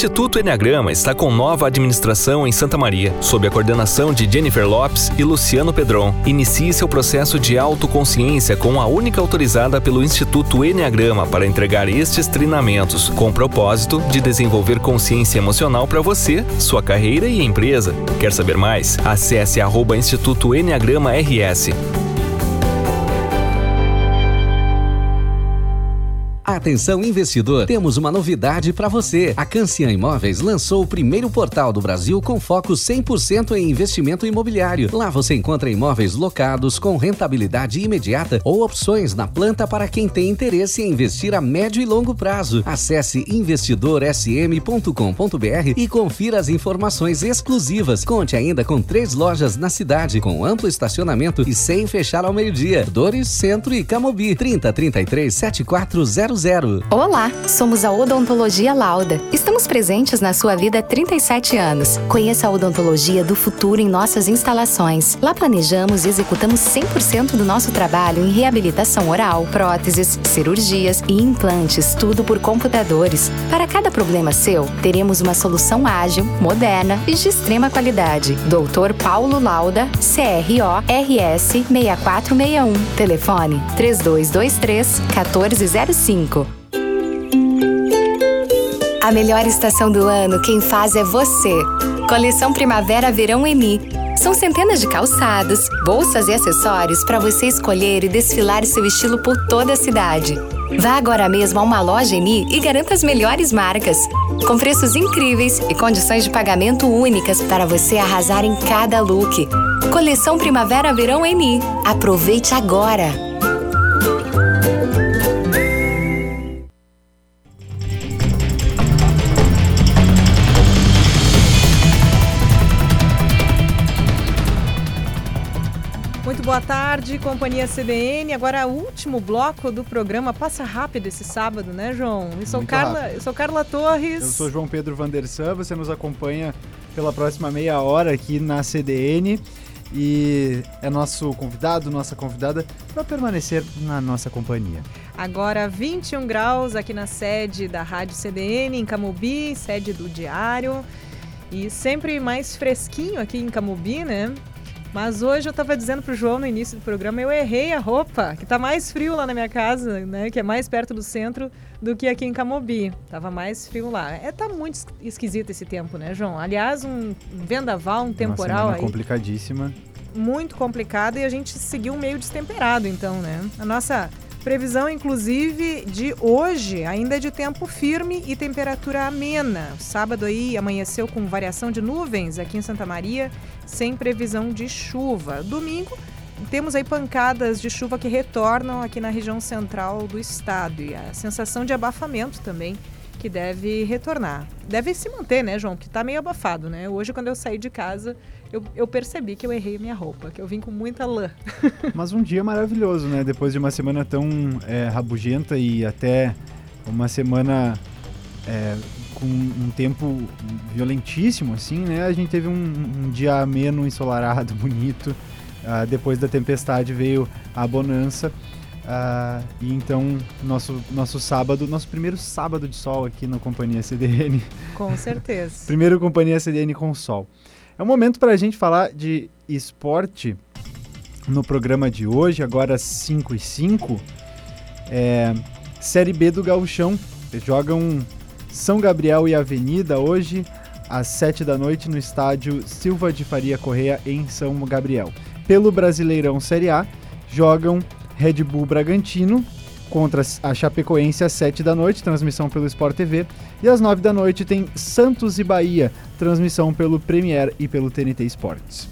Instituto Enneagrama está com nova administração em Santa Maria, sob a coordenação de Jennifer Lopes e Luciano Pedron. Inicie seu processo de autoconsciência com a única autorizada pelo Instituto Enneagrama para entregar estes treinamentos, com o propósito de desenvolver consciência emocional para você, sua carreira e empresa. Quer saber mais? Acesse arroba Instituto Enneagrama RS. Atenção investidor, temos uma novidade para você. A Cancian Imóveis lançou o primeiro portal do Brasil com foco 100% em investimento imobiliário. Lá você encontra imóveis locados com rentabilidade imediata ou opções na planta para quem tem interesse em investir a médio e longo prazo. Acesse investidorsm.com.br e confira as informações exclusivas. Conte ainda com três lojas na cidade, com amplo estacionamento e sem fechar ao meio-dia. Dores, Centro e Camobi. 3033 7400 Olá, somos a Odontologia Lauda. Estamos presentes na sua vida há 37 anos. Conheça a odontologia do futuro em nossas instalações. Lá planejamos e executamos 100% do nosso trabalho em reabilitação oral, próteses, cirurgias e implantes, tudo por computadores. Para cada problema seu, teremos uma solução ágil, moderna e de extrema qualidade. Doutor Paulo Lauda, CRO RS 6461. Telefone 3223 1405. A melhor estação do ano, quem faz é você. Coleção Primavera-Verão Eni. São centenas de calçados, bolsas e acessórios para você escolher e desfilar seu estilo por toda a cidade. Vá agora mesmo a uma loja Eni e garanta as melhores marcas, com preços incríveis e condições de pagamento únicas para você arrasar em cada look. Coleção Primavera-Verão Eni. Aproveite agora! Boa tarde, companhia CDN. Agora, o último bloco do programa. Passa rápido esse sábado, né, João? Eu sou, Carla, eu sou Carla Torres. Eu sou João Pedro Vandersan. Você nos acompanha pela próxima meia hora aqui na CDN. E é nosso convidado, nossa convidada, para permanecer na nossa companhia. Agora 21 graus aqui na sede da Rádio CDN, em Camubi, sede do Diário. E sempre mais fresquinho aqui em Camubi, né? Mas hoje eu estava dizendo pro João no início do programa, eu errei a roupa, que tá mais frio lá na minha casa, né? Que é mais perto do centro do que aqui em Camobi. Tava mais frio lá. É, tá muito esquisito esse tempo, né, João? Aliás, um vendaval, um temporal Uma aí. complicadíssima. Muito complicado e a gente seguiu meio destemperado, então, né? A nossa Previsão, inclusive, de hoje, ainda é de tempo firme e temperatura amena. Sábado aí amanheceu com variação de nuvens aqui em Santa Maria, sem previsão de chuva. Domingo, temos aí pancadas de chuva que retornam aqui na região central do estado e a sensação de abafamento também que deve retornar. Deve se manter, né, João? Porque tá meio abafado, né? Hoje, quando eu saí de casa, eu, eu percebi que eu errei minha roupa, que eu vim com muita lã. Mas um dia maravilhoso, né? Depois de uma semana tão é, rabugenta e até uma semana é, com um tempo violentíssimo, assim, né? A gente teve um, um dia ameno, ensolarado, bonito. Uh, depois da tempestade veio a bonança. Uh, e então, nosso, nosso sábado, nosso primeiro sábado de sol aqui na Companhia CDN. Com certeza. primeiro Companhia CDN com sol. É um momento para a gente falar de esporte no programa de hoje, agora 5 e 5. É, Série B do Gauchão. Jogam São Gabriel e Avenida hoje, às 7 da noite, no estádio Silva de Faria Correia, em São Gabriel. Pelo Brasileirão Série A, jogam Red Bull Bragantino contra a Chapecoense às 7 da noite, transmissão pelo Sport TV. E às 9 da noite tem Santos e Bahia, transmissão pelo Premier e pelo TNT Esportes.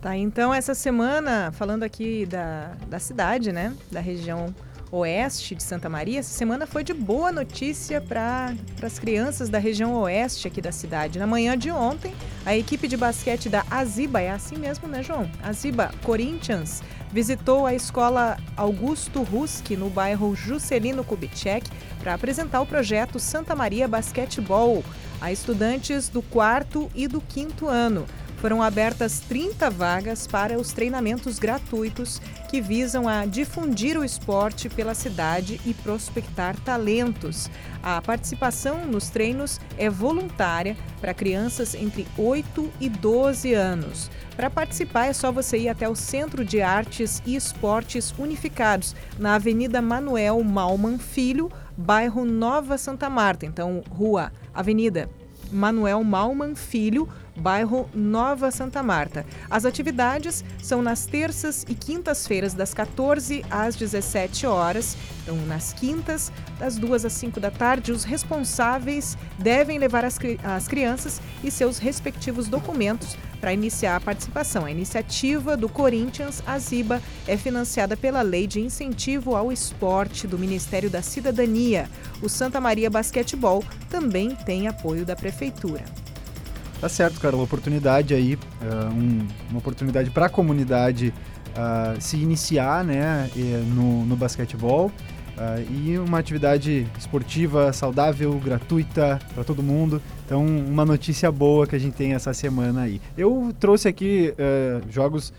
Tá, então essa semana, falando aqui da, da cidade, né, da região oeste de Santa Maria, essa semana foi de boa notícia para as crianças da região oeste aqui da cidade. Na manhã de ontem, a equipe de basquete da Aziba, é assim mesmo, né, João? Aziba Corinthians visitou a escola Augusto Ruski, no bairro Juscelino Kubitschek, para apresentar o projeto Santa Maria Basquetebol a estudantes do quarto e do quinto ano. Foram abertas 30 vagas para os treinamentos gratuitos que visam a difundir o esporte pela cidade e prospectar talentos. A participação nos treinos é voluntária para crianças entre 8 e 12 anos. Para participar é só você ir até o Centro de Artes e Esportes Unificados, na Avenida Manuel Malman Filho, bairro Nova Santa Marta. Então, rua Avenida Manuel Malman Filho, bairro Nova Santa Marta. As atividades são nas terças e quintas-feiras, das 14 às 17 horas. Então, nas quintas, das 2 às 5 da tarde, os responsáveis devem levar as, as crianças e seus respectivos documentos para iniciar a participação. A iniciativa do Corinthians Aziba é financiada pela Lei de Incentivo ao Esporte do Ministério da Cidadania. O Santa Maria Basquetebol também tem apoio da Prefeitura. Tá certo, cara, uma oportunidade aí, uh, um, uma oportunidade para a comunidade uh, se iniciar né, no, no basquetebol uh, e uma atividade esportiva saudável, gratuita para todo mundo. Então, uma notícia boa que a gente tem essa semana aí. Eu trouxe aqui jogos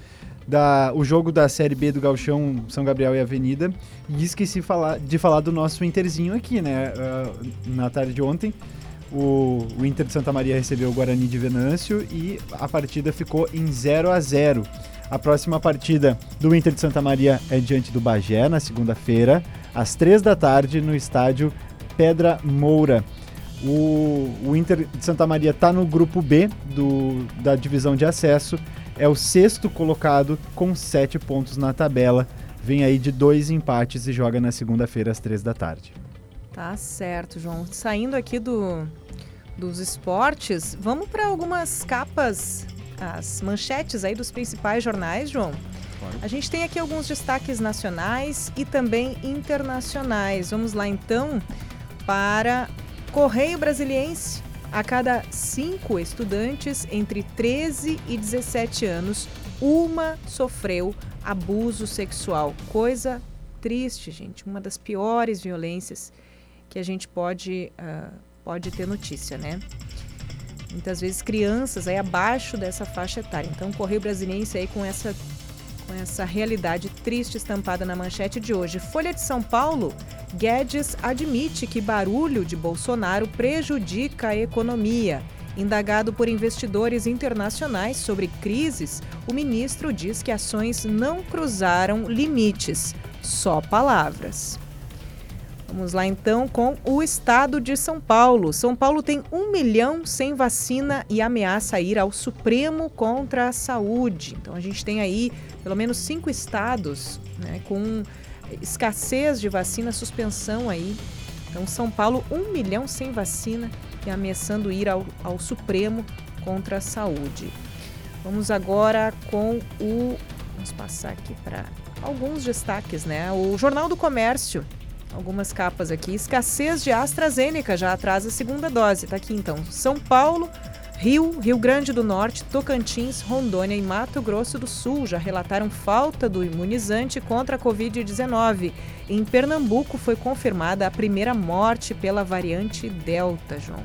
da, o jogo da Série B do Galchão São Gabriel e Avenida e esqueci falar, de falar do nosso Interzinho aqui, né? na tarde de ontem. O, o, Inter de Santa Maria recebeu o Guarani de Venâncio e a partida ficou em 0 a 0 A próxima partida do Inter de Santa Maria é diante do Bagé, na segunda-feira, às 3 da tarde, no estádio Pedra Moura. O, o Inter de Santa Maria está no grupo B do, da divisão de acesso, é o sexto colocado com sete pontos na tabela. Vem aí de dois empates e joga na segunda-feira às três da tarde. Tá certo, João. Saindo aqui do, dos esportes, vamos para algumas capas, as manchetes aí dos principais jornais, João. A gente tem aqui alguns destaques nacionais e também internacionais. Vamos lá então para Correio Brasiliense. A cada cinco estudantes entre 13 e 17 anos, uma sofreu abuso sexual. Coisa triste, gente. Uma das piores violências que a gente pode, uh, pode ter notícia, né? Muitas vezes crianças aí abaixo dessa faixa etária. Então, Correio Brasiliense aí com essa com essa realidade triste estampada na manchete de hoje. Folha de São Paulo, Guedes admite que barulho de Bolsonaro prejudica a economia. Indagado por investidores internacionais sobre crises, o ministro diz que ações não cruzaram limites, só palavras. Vamos lá então com o estado de São Paulo. São Paulo tem um milhão sem vacina e ameaça ir ao Supremo contra a saúde. Então a gente tem aí pelo menos cinco estados né, com escassez de vacina, suspensão aí. Então São Paulo, um milhão sem vacina e ameaçando ir ao, ao Supremo contra a saúde. Vamos agora com o. Vamos passar aqui para alguns destaques, né? O Jornal do Comércio algumas capas aqui. Escassez de AstraZeneca já atrasa a segunda dose. Tá aqui então. São Paulo, Rio, Rio Grande do Norte, Tocantins, Rondônia e Mato Grosso do Sul já relataram falta do imunizante contra a Covid-19. Em Pernambuco foi confirmada a primeira morte pela variante Delta, João.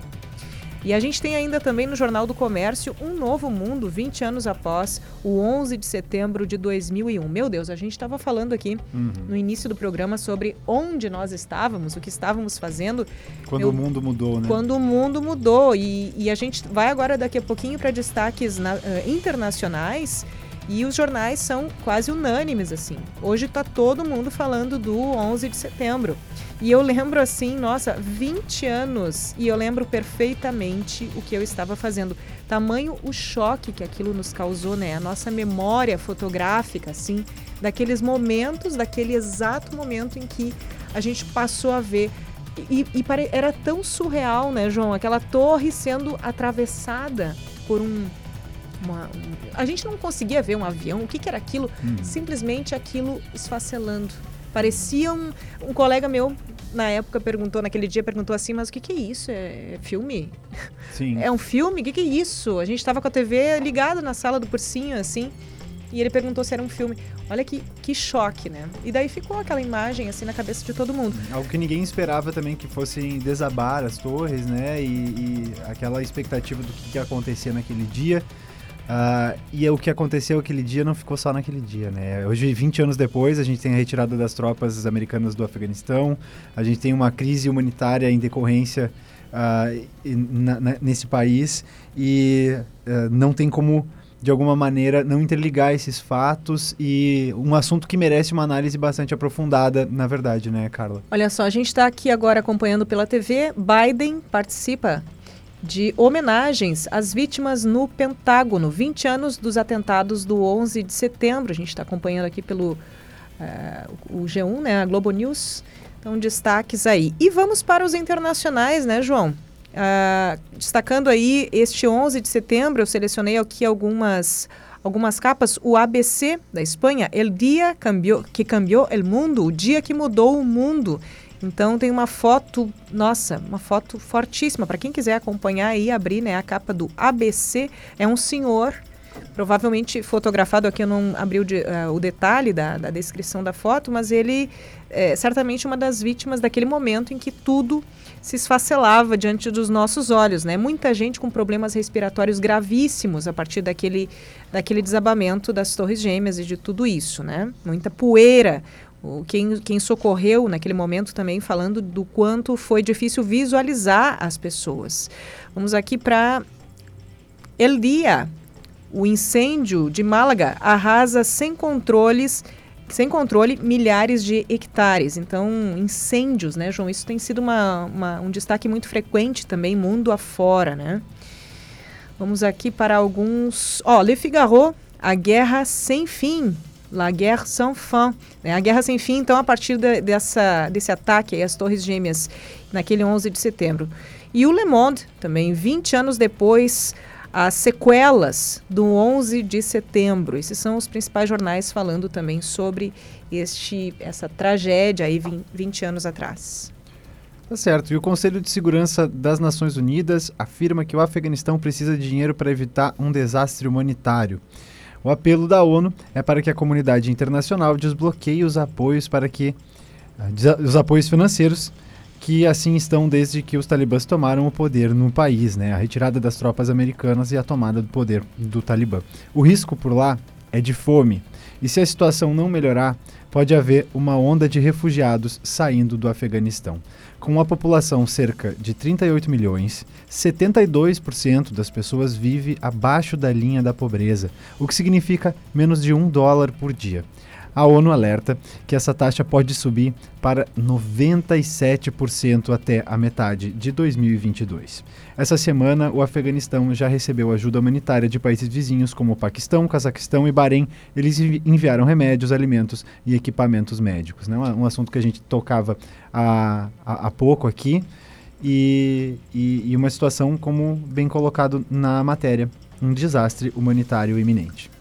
E a gente tem ainda também no Jornal do Comércio Um Novo Mundo, 20 anos após o 11 de setembro de 2001. Meu Deus, a gente estava falando aqui uhum. no início do programa sobre onde nós estávamos, o que estávamos fazendo. Quando Eu, o mundo mudou, né? Quando o mundo mudou. E, e a gente vai agora daqui a pouquinho para destaques na, uh, internacionais. E os jornais são quase unânimes, assim. Hoje está todo mundo falando do 11 de setembro. E eu lembro assim, nossa, 20 anos e eu lembro perfeitamente o que eu estava fazendo. Tamanho o choque que aquilo nos causou, né? A nossa memória fotográfica, assim, daqueles momentos, daquele exato momento em que a gente passou a ver. E, e pare... era tão surreal, né, João? Aquela torre sendo atravessada por um. Uma... a gente não conseguia ver um avião, o que, que era aquilo? Hum. Simplesmente aquilo esfacelando. Parecia um, um colega meu na época perguntou, naquele dia perguntou assim, mas o que, que é isso? É, é filme? Sim. É um filme? O que, que é isso? A gente estava com a TV ligada na sala do cursinho, assim, e ele perguntou se era um filme. Olha que, que choque, né? E daí ficou aquela imagem, assim, na cabeça de todo mundo. Algo que ninguém esperava também que fossem desabar as torres, né? E, e aquela expectativa do que, que acontecia naquele dia. Uh, e o que aconteceu aquele dia não ficou só naquele dia, né? Hoje, 20 anos depois, a gente tem a retirada das tropas americanas do Afeganistão, a gente tem uma crise humanitária em decorrência uh, na, na, nesse país e uh, não tem como, de alguma maneira, não interligar esses fatos e um assunto que merece uma análise bastante aprofundada, na verdade, né, Carla? Olha só, a gente está aqui agora acompanhando pela TV, Biden participa de homenagens às vítimas no Pentágono, 20 anos dos atentados do 11 de setembro. A gente está acompanhando aqui pelo uh, o G1, né, a Globo News. Então, destaques aí. E vamos para os internacionais, né, João? Uh, destacando aí este 11 de setembro, eu selecionei aqui algumas algumas capas. O ABC da Espanha, El Dia cambió, que cambiou el mundo, o dia que mudou o mundo. Então tem uma foto, nossa, uma foto fortíssima. Para quem quiser acompanhar aí, abrir né, a capa do ABC, é um senhor, provavelmente fotografado aqui, eu não abri o, de, uh, o detalhe da, da, descrição da foto, mas ele é certamente uma das vítimas daquele momento em que tudo se esfacelava diante dos nossos olhos, né? Muita gente com problemas respiratórios gravíssimos a partir daquele, daquele desabamento das torres gêmeas e de tudo isso, né? Muita poeira, quem, quem socorreu naquele momento também falando do quanto foi difícil visualizar as pessoas. Vamos aqui para El Dia. O incêndio de Málaga arrasa sem controles sem controle milhares de hectares. Então, incêndios, né, João? Isso tem sido uma, uma, um destaque muito frequente também, mundo afora, né? Vamos aqui para alguns. Ó, oh, Le Figaro, A Guerra Sem Fim. La Guerre Sans Fin, né? a Guerra Sem Fim, então, a partir de, dessa, desse ataque às Torres Gêmeas, naquele 11 de setembro. E o Le Monde, também, 20 anos depois, as sequelas do 11 de setembro. Esses são os principais jornais falando também sobre este, essa tragédia aí 20 anos atrás. Tá certo. E o Conselho de Segurança das Nações Unidas afirma que o Afeganistão precisa de dinheiro para evitar um desastre humanitário. O apelo da ONU é para que a comunidade internacional desbloqueie os apoios para que uh, os apoios financeiros que assim estão desde que os talibãs tomaram o poder no país, né? A retirada das tropas americanas e a tomada do poder do Talibã. O risco por lá é de fome. E se a situação não melhorar, pode haver uma onda de refugiados saindo do Afeganistão. Com uma população cerca de 38 milhões, 72% das pessoas vive abaixo da linha da pobreza, o que significa menos de um dólar por dia. A ONU alerta que essa taxa pode subir para 97% até a metade de 2022. Essa semana, o Afeganistão já recebeu ajuda humanitária de países vizinhos como Paquistão, Cazaquistão e Bahrein. Eles enviaram remédios, alimentos e equipamentos médicos. Né? Um assunto que a gente tocava há, há, há pouco aqui. E, e, e uma situação, como bem colocado na matéria, um desastre humanitário iminente.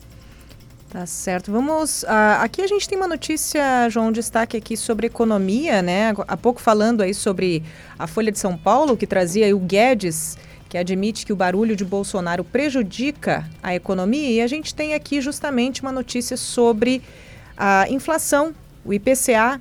Tá certo. Vamos. Uh, aqui a gente tem uma notícia, João, um destaque aqui sobre economia, né? Há pouco falando aí sobre a Folha de São Paulo, que trazia o Guedes, que admite que o barulho de Bolsonaro prejudica a economia. E a gente tem aqui justamente uma notícia sobre a inflação. O IPCA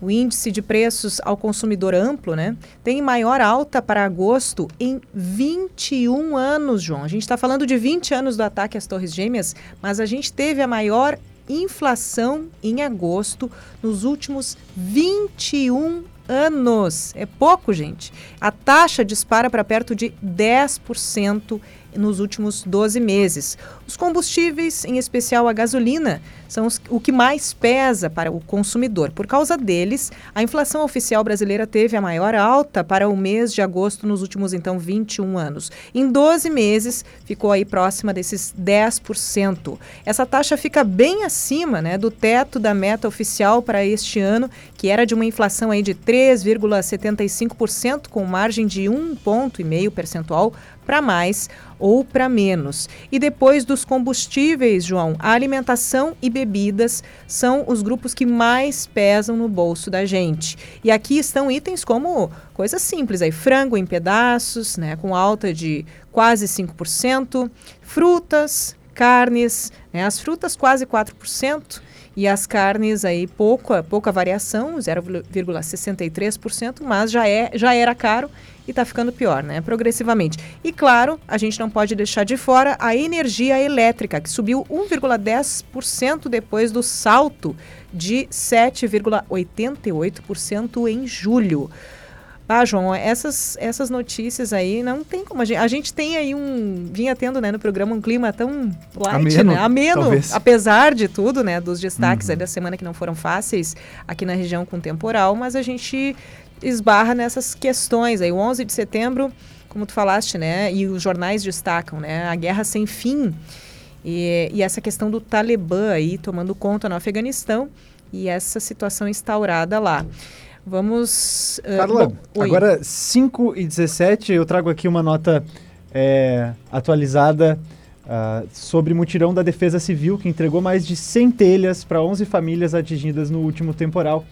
o índice de preços ao consumidor amplo, né, tem maior alta para agosto em 21 anos, João. A gente está falando de 20 anos do ataque às Torres Gêmeas, mas a gente teve a maior inflação em agosto nos últimos 21 anos. É pouco, gente. A taxa dispara para perto de 10% nos últimos 12 meses. Os combustíveis, em especial a gasolina, são os, o que mais pesa para o consumidor. Por causa deles, a inflação oficial brasileira teve a maior alta para o mês de agosto nos últimos, então, 21 anos. Em 12 meses, ficou aí próxima desses 10%. Essa taxa fica bem acima né, do teto da meta oficial para este ano, que era de uma inflação aí de 3,75%, com margem de 1,5 ponto percentual para mais ou para menos. E depois dos combustíveis, João, a alimentação e bebidas são os grupos que mais pesam no bolso da gente. E aqui estão itens como coisas simples aí, frango em pedaços, né, com alta de quase 5%, frutas, carnes, né, as frutas quase 4%, e as carnes aí pouca, pouca variação, 0,63%, mas já, é, já era caro e está ficando pior, né? Progressivamente. E claro, a gente não pode deixar de fora a energia elétrica, que subiu 1,10% depois do salto de 7,88% em julho. Ah, João, essas, essas notícias aí não tem como. A gente, a gente tem aí um. Vinha tendo né, no programa um clima tão light, ameno, né? Ameno, talvez. apesar de tudo, né? Dos destaques uhum. da semana que não foram fáceis aqui na região com temporal, mas a gente esbarra nessas questões aí. O 11 de setembro, como tu falaste, né? E os jornais destacam, né? A guerra sem fim. E, e essa questão do Talibã aí tomando conta no Afeganistão e essa situação instaurada lá. Vamos. Uh, Carla, bom, agora 5 e 17, eu trago aqui uma nota é, atualizada uh, sobre mutirão da Defesa Civil, que entregou mais de 100 telhas para 11 famílias atingidas no último temporal.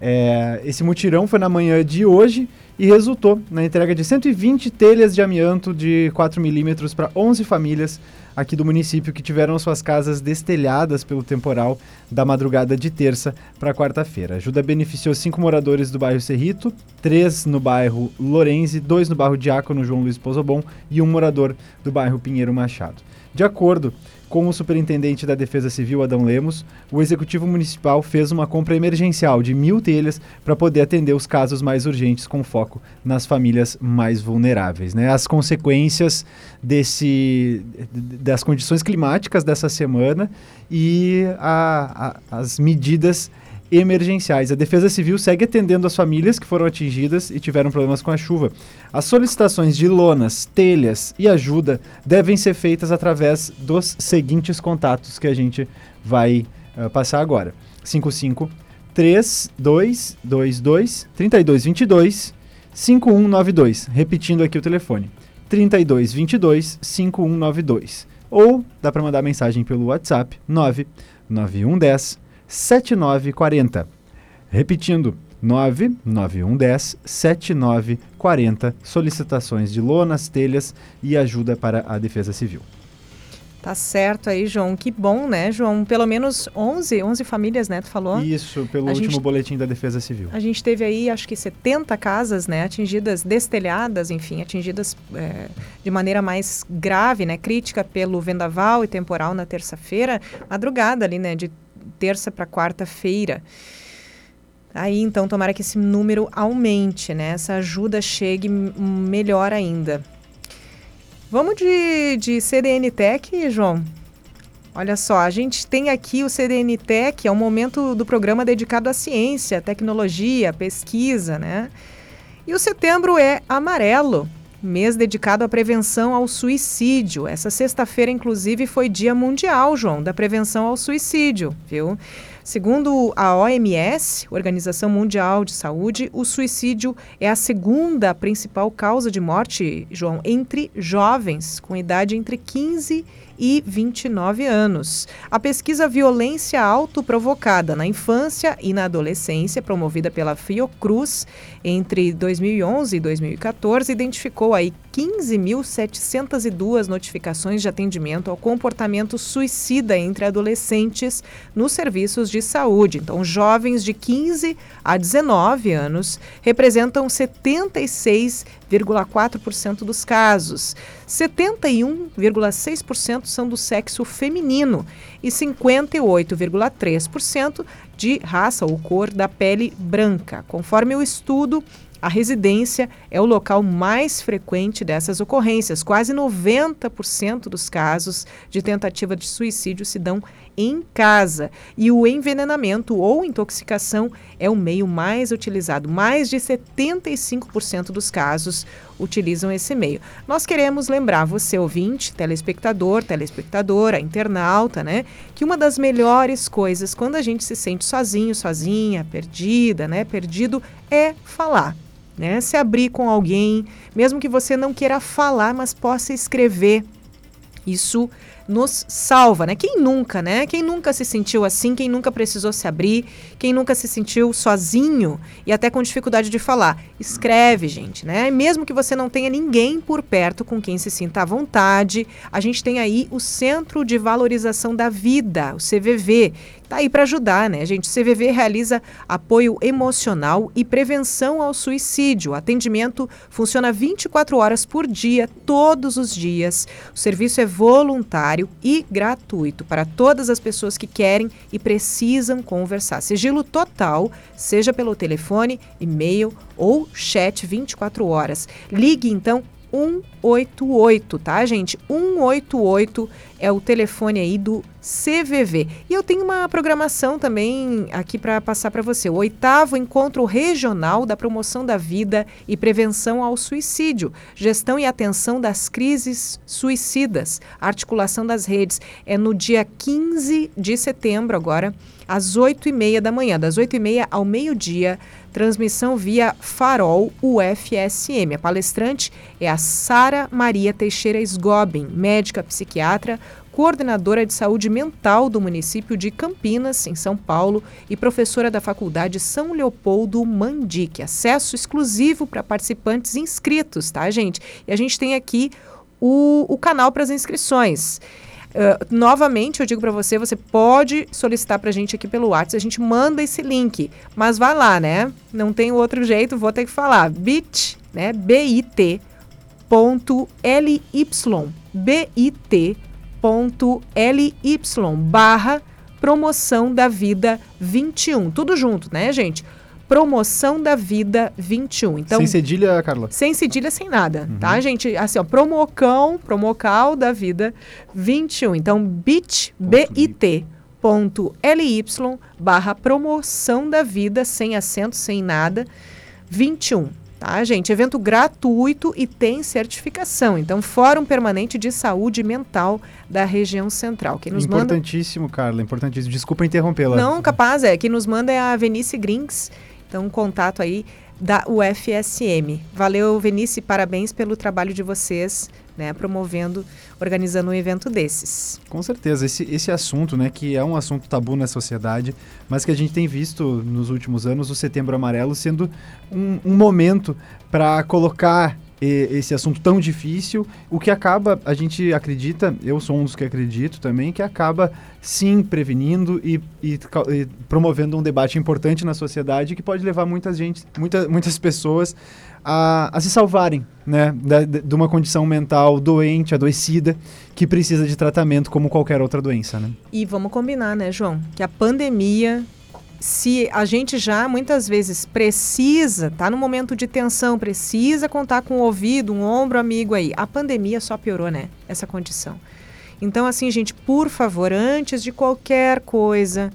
É, esse mutirão foi na manhã de hoje e resultou na entrega de 120 telhas de amianto de 4 milímetros para 11 famílias aqui do município que tiveram suas casas destelhadas pelo temporal da madrugada de terça para quarta-feira. A ajuda beneficiou cinco moradores do bairro Cerrito, três no bairro Lorenzi, dois no bairro Diácono João Luiz Pozobon e um morador do bairro Pinheiro Machado. De acordo com o superintendente da Defesa Civil, Adão Lemos, o Executivo Municipal fez uma compra emergencial de mil telhas para poder atender os casos mais urgentes, com foco nas famílias mais vulneráveis. Né? As consequências desse, das condições climáticas dessa semana e a, a, as medidas emergenciais. A Defesa Civil segue atendendo as famílias que foram atingidas e tiveram problemas com a chuva. As solicitações de lonas, telhas e ajuda devem ser feitas através dos seguintes contatos que a gente vai uh, passar agora: 55 3222 3222 5192. Repetindo aqui o telefone: 3222 5192. Ou dá para mandar mensagem pelo WhatsApp 99110 7940. Repetindo, 99110 7940. Solicitações de lonas, telhas e ajuda para a Defesa Civil. Tá certo aí, João. Que bom, né, João? Pelo menos 11, 11 famílias, né, tu falou? Isso, pelo A último gente- boletim da Defesa Civil. A gente teve aí, acho que 70 casas, né, atingidas, destelhadas, enfim, atingidas é, de maneira mais grave, né, crítica pelo vendaval e temporal na terça-feira, madrugada ali, né, de terça para quarta-feira. Aí, então, tomara que esse número aumente, né, essa ajuda chegue melhor ainda. Vamos de, de CDN Tech, João? Olha só, a gente tem aqui o CDN Tech, é um momento do programa dedicado à ciência, tecnologia, pesquisa, né? E o setembro é amarelo, mês dedicado à prevenção ao suicídio. Essa sexta-feira, inclusive, foi Dia Mundial, João, da prevenção ao suicídio, viu? Segundo a OMS, Organização Mundial de Saúde, o suicídio é a segunda principal causa de morte, João, entre jovens com idade entre 15 e 29 anos. A pesquisa Violência Autoprovocada na Infância e na Adolescência, promovida pela Fiocruz entre 2011 e 2014, identificou aí 15.702 notificações de atendimento ao comportamento suicida entre adolescentes nos serviços de saúde. Então, jovens de 15 a 19 anos representam 76,4% dos casos. 71,6% são do sexo feminino e 58,3% de raça ou cor da pele branca. Conforme o estudo, a residência é o local mais frequente dessas ocorrências. Quase 90% dos casos de tentativa de suicídio se dão em casa. E o envenenamento ou intoxicação é o meio mais utilizado. Mais de 75% dos casos utilizam esse meio. Nós queremos lembrar você, ouvinte, telespectador, telespectadora, internauta, né, que uma das melhores coisas quando a gente se sente sozinho, sozinha, perdida, né, perdido, é falar. Né? Se abrir com alguém, mesmo que você não queira falar, mas possa escrever. Isso nos salva, né? Quem nunca, né? Quem nunca se sentiu assim, quem nunca precisou se abrir, quem nunca se sentiu sozinho e até com dificuldade de falar. Escreve, gente, né? Mesmo que você não tenha ninguém por perto com quem se sinta à vontade, a gente tem aí o Centro de Valorização da Vida, o CVV, tá aí para ajudar, né, gente? CVV realiza apoio emocional e prevenção ao suicídio. O atendimento funciona 24 horas por dia, todos os dias. O serviço é voluntário e gratuito para todas as pessoas que querem e precisam conversar. Sigilo total, seja pelo telefone, e-mail ou chat 24 horas. Ligue então 188, tá, gente? 188 é o telefone aí do CVV. E eu tenho uma programação também aqui para passar para você. O oitavo encontro regional da promoção da vida e prevenção ao suicídio, gestão e atenção das crises suicidas, articulação das redes. É no dia 15 de setembro agora, às 8 e meia da manhã, das 8 e meia ao meio-dia, transmissão via Farol UFSM. A palestrante é a Sara Maria Teixeira Sgobin, médica psiquiatra, coordenadora de saúde mental do município de Campinas, em São Paulo, e professora da Faculdade São Leopoldo Mandique. Acesso exclusivo para participantes inscritos, tá, gente? E a gente tem aqui o, o canal para as inscrições. Uh, novamente, eu digo para você, você pode solicitar para a gente aqui pelo WhatsApp, a gente manda esse link, mas vai lá, né? Não tem outro jeito, vou ter que falar. bit, né? bit ponto ly bit ponto ly barra promoção da vida 21. Tudo junto, né, gente? Promoção da Vida 21. Então, Sem cedilha, Carla? sem cedilha, sem nada, tá, gente? Assim, ó, promocão, promocal da vida 21. Então, bit, bit, ponto ly, barra promoção da vida, sem acento, sem nada, 21. Tá, gente? Evento gratuito e tem certificação. Então, Fórum Permanente de Saúde Mental da Região Central. Quem nos manda... Importantíssimo, Carla, importantíssimo. Desculpa interrompê-la. Não, capaz, é. Quem nos manda é a Venice Grings. Então, um contato aí da UFSM. Valeu, Venice, parabéns pelo trabalho de vocês, né, promovendo, organizando um evento desses. Com certeza, esse, esse assunto, né, que é um assunto tabu na sociedade, mas que a gente tem visto nos últimos anos o Setembro Amarelo sendo um, um momento para colocar esse assunto tão difícil, o que acaba, a gente acredita, eu sou um dos que acredito também, que acaba sim prevenindo e, e, e promovendo um debate importante na sociedade que pode levar muita gente, muita, muitas pessoas a, a se salvarem né, de uma condição mental doente, adoecida, que precisa de tratamento como qualquer outra doença. Né? E vamos combinar, né, João? Que a pandemia se a gente já muitas vezes precisa, tá no momento de tensão, precisa contar com o ouvido, um ombro amigo aí. A pandemia só piorou, né? Essa condição. Então, assim, gente, por favor, antes de qualquer coisa,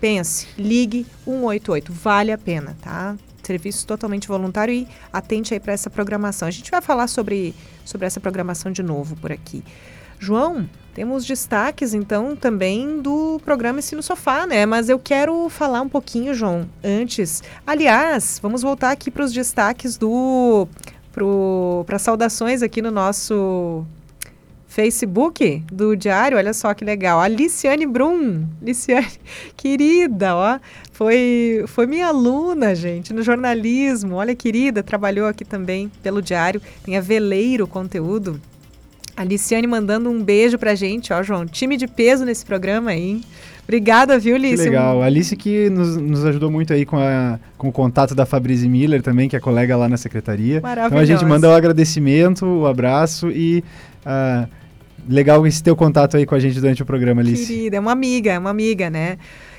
pense, ligue 188, vale a pena, tá? Serviço totalmente voluntário e atente aí para essa programação. A gente vai falar sobre, sobre essa programação de novo por aqui. João, temos destaques, então, também do programa Ensino Sofá, né? Mas eu quero falar um pouquinho, João, antes. Aliás, vamos voltar aqui para os destaques do. para saudações aqui no nosso Facebook do Diário. Olha só que legal. A Liciane Brum. Liciane, querida, ó. Foi, foi minha aluna, gente, no jornalismo. Olha, querida, trabalhou aqui também pelo Diário. Tem a Veleiro Conteúdo a Liciane mandando um beijo pra gente, ó, João. Time de peso nesse programa aí. Obrigada, viu, Alice? Que legal. A Alice que nos, nos ajudou muito aí com, a, com o contato da Fabrice Miller também, que é colega lá na secretaria. Então a gente manda o um agradecimento, o um abraço e uh, legal esse teu contato aí com a gente durante o programa, Alice. Querida, é uma amiga, é uma amiga, né?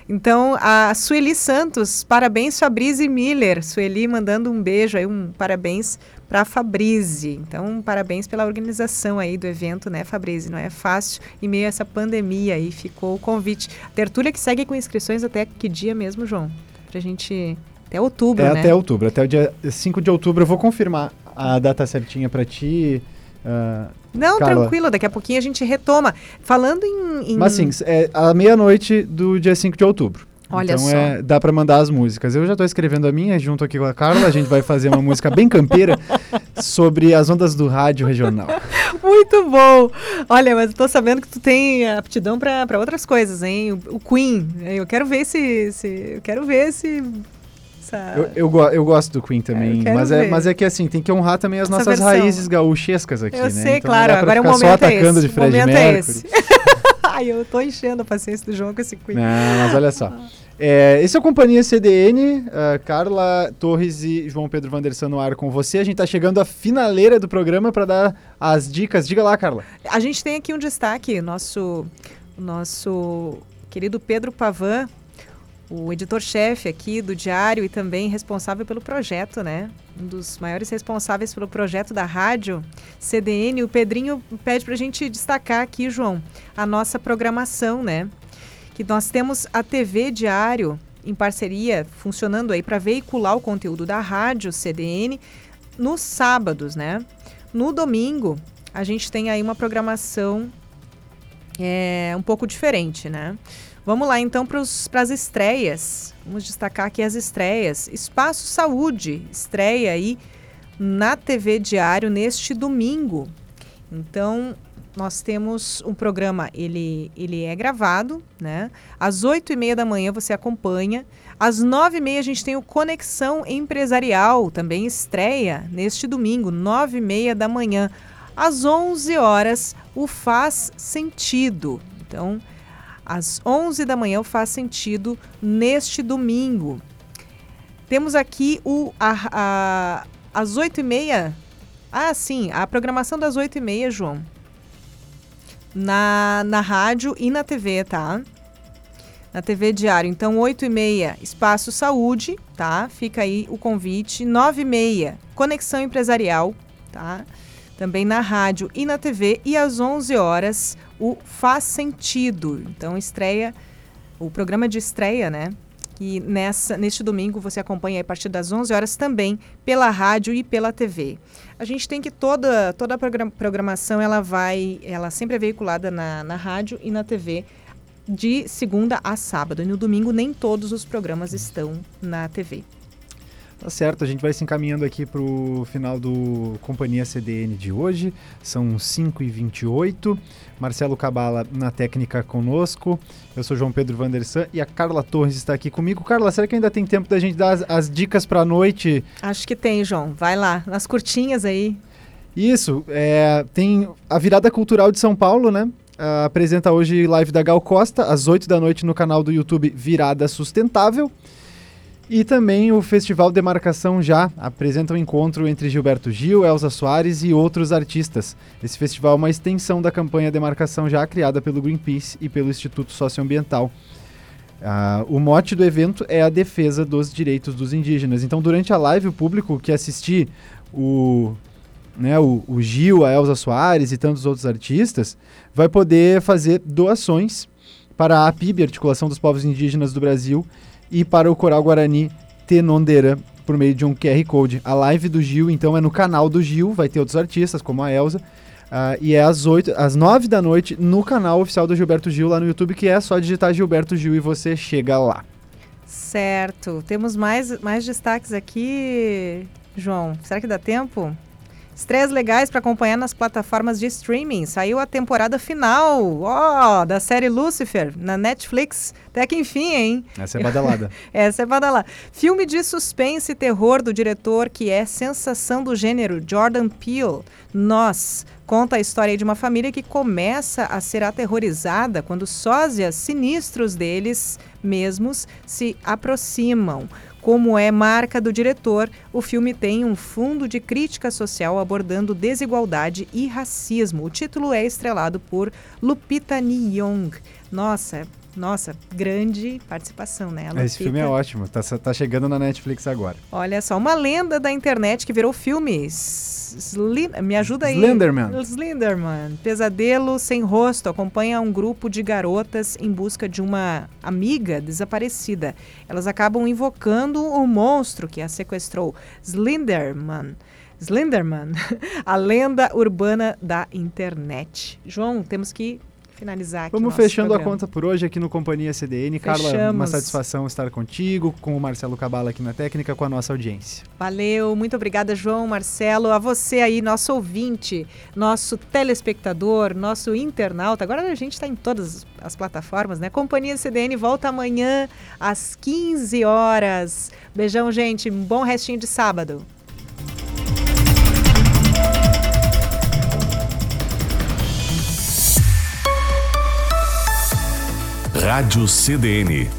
Então, a Sueli Santos, parabéns Fabrice Miller. Sueli mandando um beijo aí, um parabéns para a Fabrize. Então, parabéns pela organização aí do evento, né, Fabrize? Não é fácil em meio a essa pandemia aí ficou o convite. A tertúlia que segue com inscrições até que dia mesmo, João? Pra gente até outubro, é né? até outubro, até o dia 5 de outubro eu vou confirmar a data certinha para ti. Uh, não, Carla. tranquilo, daqui a pouquinho a gente retoma. Falando em. em... Mas sim, é à meia-noite do dia 5 de outubro. Olha então só. É, dá para mandar as músicas. Eu já estou escrevendo a minha junto aqui com a Carla. A gente vai fazer uma música bem campeira sobre as ondas do rádio regional. Muito bom! Olha, mas tô sabendo que tu tem aptidão para outras coisas, hein? O, o, Queen. Eu quero ver esse, esse. Eu quero ver esse. Eu, eu, eu, gosto do Queen também, mas é, mas é que assim, tem que honrar também as Essa nossas versão. raízes gaúchescas aqui, eu né? sei, então, claro, agora é o momento só atacando é esse. de Fred o momento Mercury. é esse. Ai, eu tô enchendo a paciência do João com esse Queen. Não, mas olha só. É, esse é o Companhia CDN, uh, Carla Torres e João Pedro Vandersan no ar com você. A gente está chegando à finaleira do programa para dar as dicas. Diga lá, Carla. A gente tem aqui um destaque, nosso, nosso querido Pedro Pavan, o editor-chefe aqui do Diário e também responsável pelo projeto, né? Um dos maiores responsáveis pelo projeto da rádio CDN. O Pedrinho pede para a gente destacar aqui, João, a nossa programação, né? que nós temos a TV Diário em parceria funcionando aí para veicular o conteúdo da rádio CDN nos sábados, né? No domingo a gente tem aí uma programação é, um pouco diferente, né? Vamos lá então para as estreias. Vamos destacar aqui as estreias. Espaço Saúde estreia aí na TV Diário neste domingo. Então, nós temos um programa, ele, ele é gravado, né? Às oito e meia da manhã você acompanha. Às nove e meia a gente tem o Conexão Empresarial, também estreia neste domingo, nove e meia da manhã. Às onze horas, o Faz Sentido. Então, às onze da manhã, Faz Sentido neste domingo. Temos aqui o, a, a, às oito e meia... Ah, sim, a programação das oito e meia, João na, na rádio e na TV, tá? Na TV Diário. Então, 8 e meia, Espaço Saúde, tá? Fica aí o convite. 9 e meia, Conexão Empresarial, tá? Também na rádio e na TV. E às 11 horas, o Faz Sentido. Então, estreia, o programa de estreia, né? E nessa, neste domingo você acompanha a partir das 11 horas também pela rádio e pela TV. A gente tem que toda, toda a programação ela vai, ela sempre é veiculada na, na rádio e na TV de segunda a sábado. E no domingo nem todos os programas estão na TV. Tá certo, a gente vai se encaminhando aqui para o final do Companhia CDN de hoje. São 5h28. Marcelo Cabala na técnica conosco. Eu sou João Pedro Vandersan e a Carla Torres está aqui comigo. Carla, será que ainda tem tempo da gente dar as, as dicas para a noite? Acho que tem, João. Vai lá, nas curtinhas aí. Isso, é, tem a Virada Cultural de São Paulo, né? Uh, apresenta hoje live da Gal Costa, às 8 da noite no canal do YouTube Virada Sustentável. E também o Festival Demarcação Já apresenta um encontro entre Gilberto Gil, Elza Soares e outros artistas. Esse festival é uma extensão da campanha Demarcação Já criada pelo Greenpeace e pelo Instituto Socioambiental. Uh, o mote do evento é a defesa dos direitos dos indígenas. Então, durante a live, o público que assistir o, né, o, o Gil, a Elza Soares e tantos outros artistas, vai poder fazer doações para a APIB, Articulação dos Povos Indígenas do Brasil, e para o Coral Guarani Tenondera por meio de um QR Code. A live do Gil, então, é no canal do Gil, vai ter outros artistas, como a Elsa. Uh, e é às, 8, às 9 da noite no canal oficial do Gilberto Gil lá no YouTube, que é só digitar Gilberto Gil e você chega lá. Certo. Temos mais, mais destaques aqui, João. Será que dá tempo? Estreias legais para acompanhar nas plataformas de streaming. Saiu a temporada final, ó, oh, da série Lucifer na Netflix. Até que enfim, hein? Essa é badalada. Essa é badalada. Filme de suspense e terror do diretor que é sensação do gênero, Jordan Peele. Nós conta a história de uma família que começa a ser aterrorizada quando sósias sinistros deles mesmos se aproximam. Como é marca do diretor, o filme tem um fundo de crítica social abordando desigualdade e racismo. O título é estrelado por Lupita Nyong. Nossa, nossa, grande participação, né? Esse filme é ótimo, tá, tá chegando na Netflix agora. Olha só, uma lenda da internet que virou filmes Sli me ajuda aí. Slenderman. Slenderman. Pesadelo sem rosto acompanha um grupo de garotas em busca de uma amiga desaparecida. Elas acabam invocando o monstro que a sequestrou. Slenderman. Slenderman, a lenda urbana da internet. João, temos que finalizar aqui. Vamos fechando programa. a conta por hoje aqui no Companhia CDN. Fechamos. Carla, uma satisfação estar contigo, com o Marcelo Cabala aqui na técnica, com a nossa audiência. Valeu, muito obrigada, João, Marcelo, a você aí, nosso ouvinte, nosso telespectador, nosso internauta. Agora a gente está em todas as plataformas, né? Companhia CDN volta amanhã às 15 horas. Beijão, gente. Um bom restinho de sábado. Rádio CDN